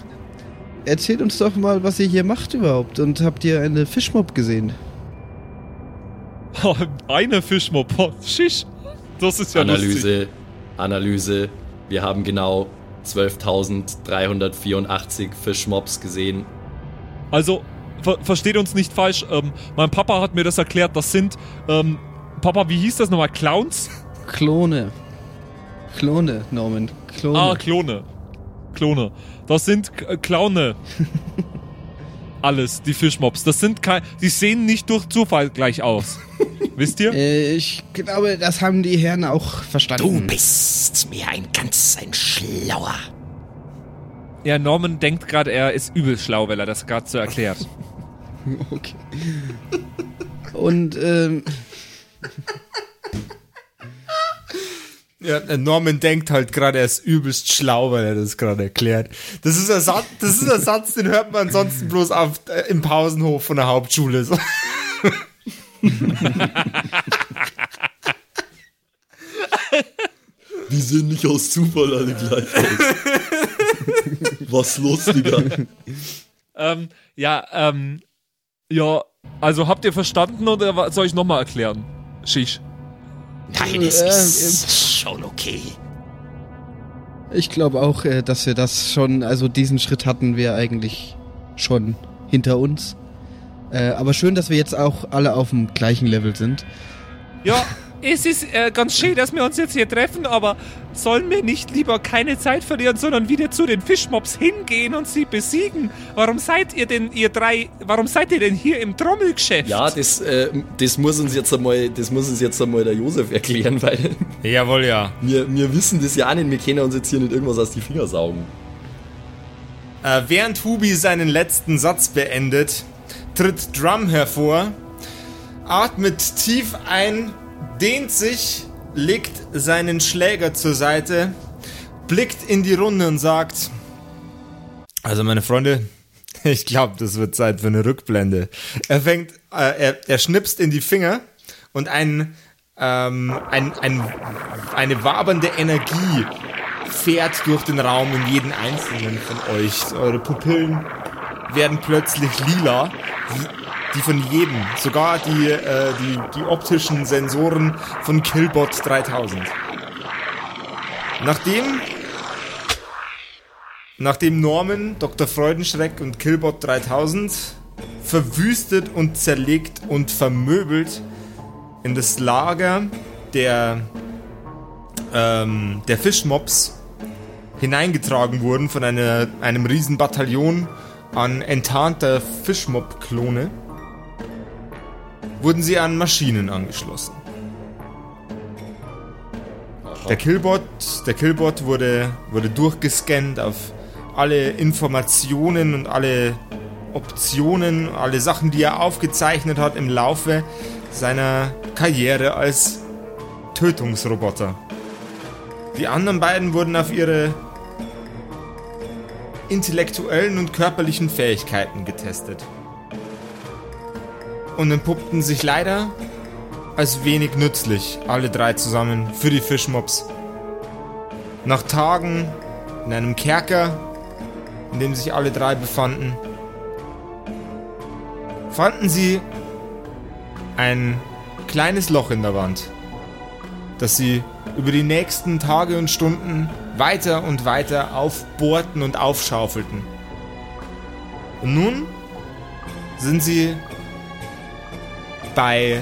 Erzählt uns doch mal, was ihr hier macht überhaupt und habt ihr eine Fischmob gesehen? Oh, Eine Fischmob. Oh, Shish. Das ist ja lustig. Analyse, Analyse. Wir haben genau 12.384 Fischmobs gesehen. Also, ver versteht uns nicht falsch. Ähm, mein Papa hat mir das erklärt. Das sind, ähm, Papa, wie hieß das nochmal? Clowns? Klone. Klone, Norman. Klone. Ah, Klone. Klone. Das sind K- äh, Klaune. (laughs) Alles, die Fischmobs. Das sind kein. Die sehen nicht durch Zufall gleich aus. (laughs) Wisst ihr? äh, ich glaube, das haben die Herren auch Du verstanden. bist mir ein ganz ein Schlauer. Ja, Norman denkt gerade, er ist übel schlau, weil er das gerade so erklärt. (laughs) Okay. Und, ähm, Ja, äh, Norman denkt halt gerade, er ist übelst schlau, weil er das gerade erklärt. Das ist, ein Satz, das ist ein Satz, den hört man ansonsten bloß auf, äh, im Pausenhof von der Hauptschule. So. (laughs) Die sehen nicht aus Zufall alle gleich aus. Was los, Digga? ähm, ja, ähm, ja, also habt ihr verstanden oder soll ich nochmal erklären? Shish. Nein, es Äh, ist schon okay. ich glaube auch, äh, dass wir das schon, also diesen Schritt hatten wir eigentlich schon hinter uns. Äh, aber schön, dass wir jetzt auch alle auf dem gleichen Level sind. Ja, (laughs) es ist äh, ganz schön, dass wir uns jetzt hier treffen, aber sollen wir nicht lieber keine Zeit verlieren, sondern wieder zu den Fischmobs hingehen und sie besiegen? Warum seid ihr denn, ihr drei, warum seid ihr denn hier im Trommelgeschäft? Ja, das, äh, das muss uns jetzt einmal, das muss uns jetzt einmal der Josef erklären, weil (laughs) Jawohl, ja. wir, wir wissen das ja auch nicht, wir können uns jetzt hier nicht irgendwas aus die Finger saugen. Äh, während Hubi seinen letzten Satz beendet, tritt Drum hervor, atmet tief ein, dehnt sich, legt seinen Schläger zur Seite, blickt in die Runde und sagt: Also, meine Freunde, (laughs) ich glaube, das wird Zeit für eine Rückblende. Er fängt, äh, er, er schnipst in die Finger und ein, ähm, ein, ein, eine wabernde Energie fährt durch den Raum in jeden einzelnen von euch. Eure Pupillen werden plötzlich lila, die- von jedem, sogar die, äh, die, die optischen Sensoren von Killbot 3000. Nachdem, nachdem Norman, Dr. Freudenschreck und Killbot 3000 verwüstet und zerlegt und vermöbelt in das Lager der, ähm, der Fischmobs hineingetragen wurden von einer, einem riesen Bataillon an enttarnter Fischmob-Klone, wurden sie an Maschinen angeschlossen. Der Killbot, der Killbot wurde, wurde durchgescannt auf alle Informationen und alle Optionen, alle Sachen, die er aufgezeichnet hat im Laufe seiner Karriere als Tötungsroboter. Die anderen beiden wurden auf ihre intellektuellen und körperlichen Fähigkeiten getestet. Und entpuppten sich leider als wenig nützlich, alle drei zusammen, für die Fischmobs. Nach Tagen in einem Kerker, in dem sich alle drei befanden, fanden sie ein kleines Loch in der Wand, das sie über die nächsten Tage und Stunden weiter und weiter aufbohrten und aufschaufelten. Und nun sind sie bei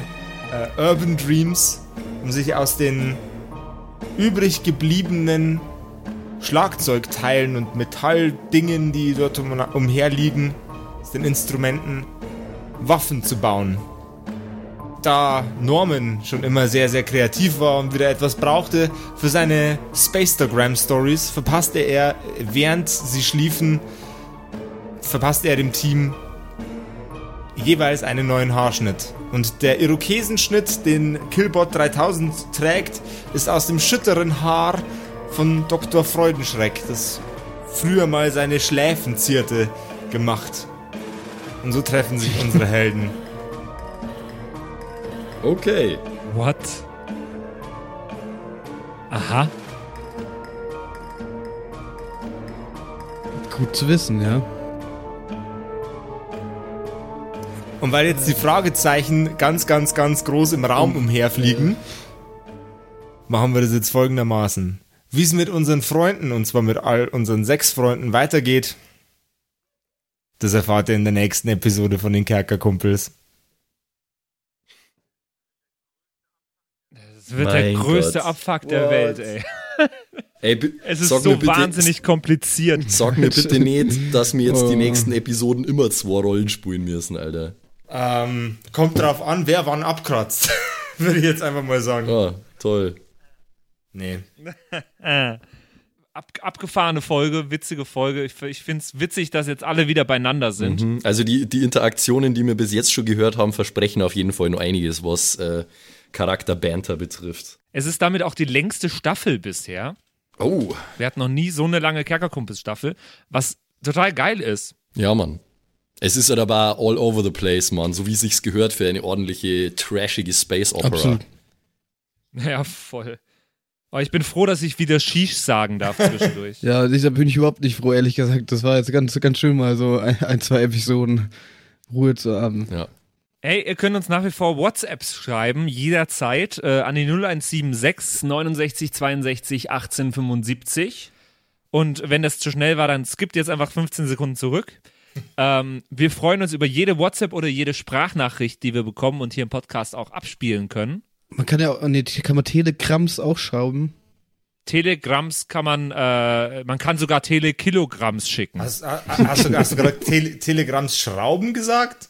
äh, Urban Dreams, um sich aus den übrig gebliebenen Schlagzeugteilen und Metalldingen, die dort um, umherliegen, aus den Instrumenten Waffen zu bauen. Da Norman schon immer sehr, sehr kreativ war und wieder etwas brauchte für seine Spacetogram Stories, verpasste er, während sie schliefen, verpasste er dem Team jeweils einen neuen Haarschnitt. Und der Irokesenschnitt, den Killbot 3000 trägt, ist aus dem schütteren Haar von Dr. Freudenschreck, das früher mal seine Schläfen zierte, gemacht. Und so treffen sich unsere Helden. (laughs) Okay. What? Aha. Gut zu wissen, ja. Und weil jetzt die Fragezeichen ganz, ganz, ganz groß im Raum umherfliegen, machen wir das jetzt folgendermaßen. Wie es mit unseren Freunden, und zwar mit all unseren sechs Freunden, weitergeht, das erfahrt ihr in der nächsten Episode von den Kerkerkumpels. Das wird Mein der größte Gott. Abfuck der What? Welt, ey. Ey, Es ist sag so mir bitte, wahnsinnig kompliziert. Sag mir bitte nicht, dass wir jetzt die Oh. nächsten Episoden immer zwei Rollen spielen müssen, Alter. Ähm, kommt drauf an, wer wann abkratzt. (laughs) Würde ich jetzt einfach mal sagen. Ah, toll. Nee. (laughs) Ab, abgefahrene Folge, witzige Folge. Ich, ich finde es witzig, dass jetzt alle wieder beieinander sind. Mhm. Also die, die Interaktionen, die wir bis jetzt schon gehört haben, versprechen auf jeden Fall noch einiges, was äh, Charakter-Banter betrifft. Es ist damit auch die längste Staffel bisher. Oh, Wir hatten noch nie so eine lange Kerkerkumpels-Staffel, was total geil ist. ja, Mann. Es ist halt aber all over the place, Mann, so wie es sich gehört für eine ordentliche, trashige Space Opera. Absolut. Ja, voll. Aber ich bin froh, dass ich wieder Shish sagen darf zwischendurch. (laughs) Ja, deshalb bin ich überhaupt nicht froh, ehrlich gesagt. Das war jetzt ganz, ganz schön mal so ein, ein zwei Episoden Ruhe zu haben. Ja. Hey, ihr könnt uns nach wie vor WhatsApps schreiben, jederzeit, äh, an die 0176 69 62 18 75. Und wenn das zu schnell war, dann skippt jetzt einfach 15 Sekunden zurück. Ähm, wir freuen uns über jede WhatsApp oder jede Sprachnachricht, die wir bekommen und hier im Podcast auch abspielen können. Man kann ja auch, nee, kann man Telegrams auch schrauben. Telegramms kann man, äh, man kann sogar Telekilogramms schicken. Hast, hast, du, hast du gerade Tele Telegrams Schrauben gesagt?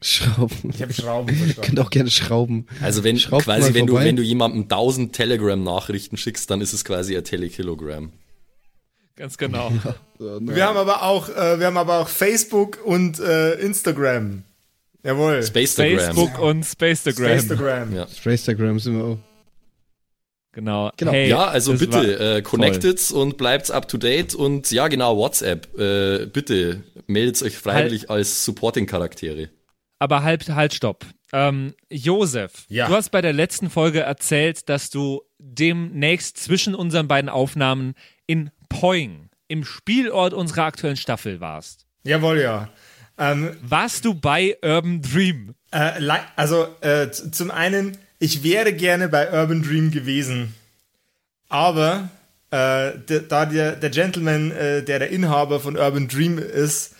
Schrauben. Ich habe Schrauben (laughs) verstanden. könnt auch gerne schrauben. Also wenn Schraubt quasi, wenn du, wenn du jemandem 1000 Telegram-Nachrichten schickst, dann ist es quasi ein Telekilogramm. Ganz genau. (laughs) Wir haben aber auch, äh, wir haben aber auch Facebook und äh, Instagram. Jawohl. Facebook und Spacetagram. Instagram. Ja. Instagram sind wir auch. Genau. Genau. Hey, Ja, also bitte, äh, connected und bleibt up to date und ja, genau, WhatsApp. Äh, bitte meldet euch freiwillig Halt. als Supporting-Charaktere. Aber halt, halt, stopp. Ähm, Josef, Ja. du hast bei der letzten Folge erzählt, dass du demnächst zwischen unseren beiden Aufnahmen in Poing, im Spielort unserer aktuellen Staffel warst. Jawohl, ja. Ähm, Warst du bei Urban Dream? Äh, also äh, zum einen, ich wäre gerne bei Urban Dream gewesen, aber äh, da der, der Gentleman, äh, der der Inhaber von Urban Dream ist,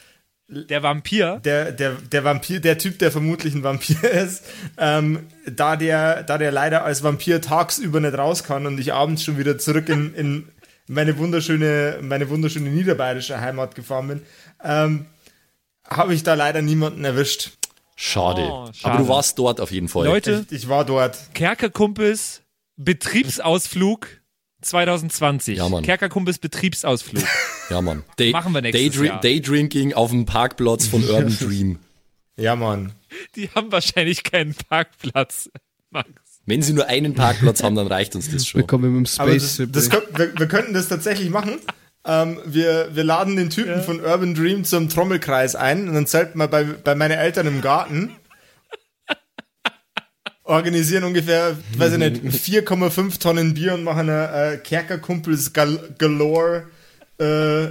Der Vampir? der, der, der Vampir, der Typ, der vermutlich ein Vampir (laughs) ist, ähm, da, der, da der leider als Vampir tagsüber nicht raus kann und ich abends schon wieder zurück in, in meine wunderschöne, meine wunderschöne niederbayerische Heimat gefahren bin, ähm, habe ich da leider niemanden erwischt. Schade. Oh, schade. Aber du warst dort auf jeden Fall. Leute, Ich, ich war dort. Kerkerkumpels Betriebsausflug 2020. Ja, Mann. Kerkerkumpels Betriebsausflug. (laughs) Ja, Mann. Day, Machen wir nächstes Daydri- Jahr. Daydrinking auf dem Parkplatz von (laughs) Urban Dream. Ja, Mann. Die haben wahrscheinlich keinen Parkplatz. (laughs) Max. Wenn sie nur einen Parkplatz haben, dann reicht uns das schon. Willkommen im Aber Space das, das könnt, wir, wir könnten das tatsächlich machen. Ähm, wir, wir laden den Typen von Urban Dream zum Trommelkreis ein und dann zelten wir bei, bei meinen Eltern im Garten. Organisieren ungefähr, weiß ich nicht, (laughs) 4,5 Tonnen Bier und machen eine äh, Kerkerkumpels Gal Galore äh,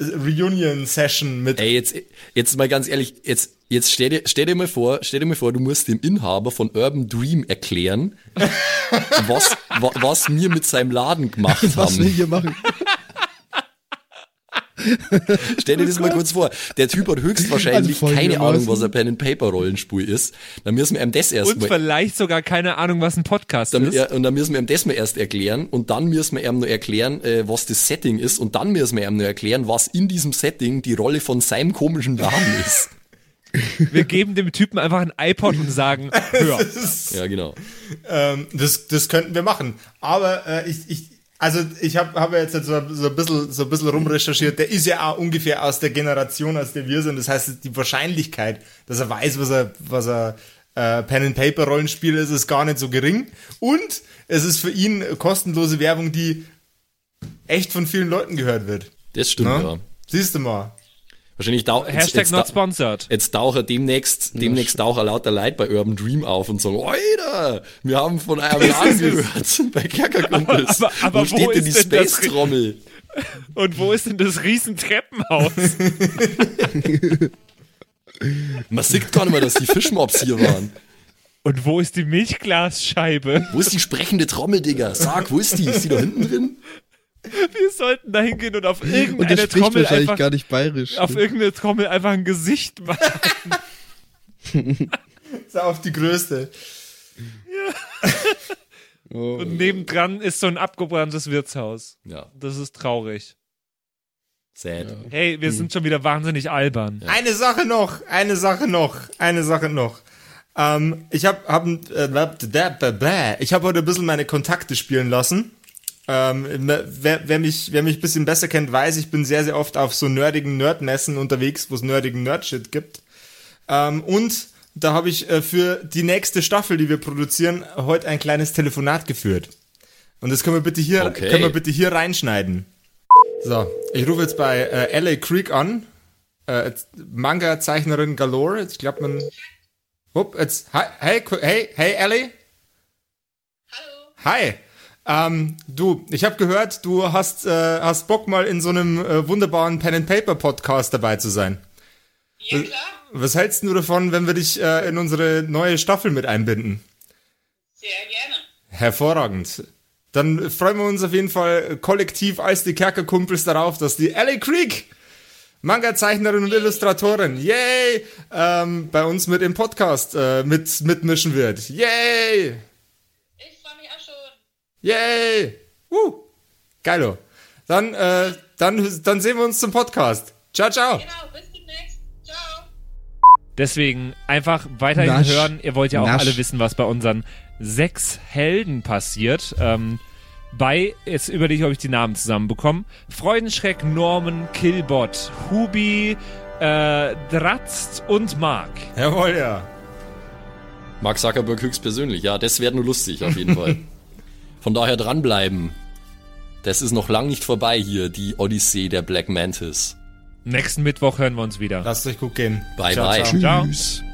Reunion-Session mit. Ey, jetzt, jetzt mal ganz ehrlich, jetzt, jetzt stell dir, stell dir mal vor, stell dir mal vor, du musst dem Inhaber von Urban Dream erklären, (laughs) was, wa, was wir mit seinem Laden gemacht was wir haben. hier machen. (laughs) Stell dir das mal kurz vor. Der Typ hat höchstwahrscheinlich Also keine. Ahnung, was ein Pen and Paper Rollenspiel ist. Dann müssen wir ihm das Und erstmal vielleicht sogar keine Ahnung, was ein Podcast dann, ist. ja, und dann müssen wir ihm das mal erst erklären und dann müssen wir ihm nur erklären, äh, was das Setting ist und dann müssen wir ihm nur erklären, was in diesem Setting die Rolle von seinem komischen Namen ist. (laughs) Wir geben dem Typen einfach ein iPod und sagen, (laughs) hör. Ja, genau. Ähm, das, das könnten wir machen. Aber äh, ich, ich, also ich habe hab jetzt so, so, ein bisschen, so ein bisschen rumrecherchiert. Der ist ja auch ungefähr aus der Generation, aus der wir sind. Das heißt, die Wahrscheinlichkeit, dass er weiß, was er, was er äh, Pen and Paper Rollenspiel ist, ist gar nicht so gering. Und es ist für ihn kostenlose Werbung, die echt von vielen Leuten gehört wird. Das stimmt, Ne? ja. Siehst du mal. Wahrscheinlich jetzt, Hashtag jetzt, not sponsored. jetzt tauchen demnächst, demnächst tauchen lauter Leute bei Urban Dream auf und sagen, Alter, wir haben von (laughs) einem Laden gehört, (laughs) bei Kerkerkumpels. Aber- aber wo wo steht denn die ist denn das- Space-Trommel? (laughs) Und wo ist denn das Riesentreppenhaus? Man sieht gar nicht mehr, dass die Fischmobs hier waren. Und wo ist die Milchglasscheibe? Wo ist die sprechende Trommel, Digga? Sag, wo ist die? Ist die da hinten drin? Wir sollten da hingehen und auf Und der irgendeine spricht Trommel wahrscheinlich einfach, gar nicht bayerisch. auf irgendeine Trommel einfach ein Gesicht machen. (laughs) Ist auf die größte. Oh. Und nebendran ist so ein abgebranntes Wirtshaus. Ja, Das ist traurig. sad. Hey, wir sind schon wieder wahnsinnig albern. Eine Sache noch, eine Sache noch, eine Sache noch. Ähm, ich habe hab, äh, ich hab heute ein bisschen meine Kontakte spielen lassen. Ähm, wer, wer, mich, wer mich ein bisschen besser kennt, weiß, ich bin sehr, sehr oft auf so nerdigen Nerdmessen unterwegs, wo es nerdigen Nerdshit gibt. Ähm, und da habe ich äh, für die nächste Staffel, die wir produzieren, heute ein kleines Telefonat geführt. Und das können wir bitte hier, Okay. können wir bitte hier reinschneiden. So, ich rufe jetzt bei äh, LA Creek an. Äh, Manga-Zeichnerin Galore. Ich glaube, man. Upp, jetzt. Hi, hey, hey, hey, Ellie. Hallo. Hi. Ähm, du, ich habe gehört, du hast, äh, hast Bock, mal in so einem äh, wunderbaren Pen and Paper Podcast dabei zu sein. Ja, klar. Was hältst du davon, wenn wir dich äh, in unsere neue Staffel mit einbinden? Sehr gerne. Hervorragend. Dann freuen wir uns auf jeden Fall kollektiv als die Kerkerkumpels darauf, dass die LA Creek, Manga-Zeichnerin und Illustratorin, yay, ähm, bei uns mit im Podcast äh, mit, mitmischen wird. Yay! Ich freue mich auch schon. Yay! Uh, geilo. Dann, äh, dann, dann sehen wir uns zum Podcast. Ciao, ciao. Genau, bis demnächst. Ciao. Deswegen einfach weiterhin Nasch. hören. Ihr wollt ja auch Nasch. alle wissen, was bei unseren sechs Helden passiert. Ähm, bei, jetzt überlege ich, ob ich die Namen zusammenbekomme. Freudenschreck, Norman, Killbot, Hubi, äh, Dratzt und Mark. Jawohl, ja. Mark Zuckerberg höchstpersönlich. Ja, das wäre nur lustig, auf jeden Fall. (laughs) Von daher dranbleiben. Das ist noch lang nicht vorbei hier, die Odyssee der Black Mantis. Nächsten Mittwoch hören wir uns wieder. Lasst euch gut gehen. Bye, ciao, bye. Ciao. Ciao.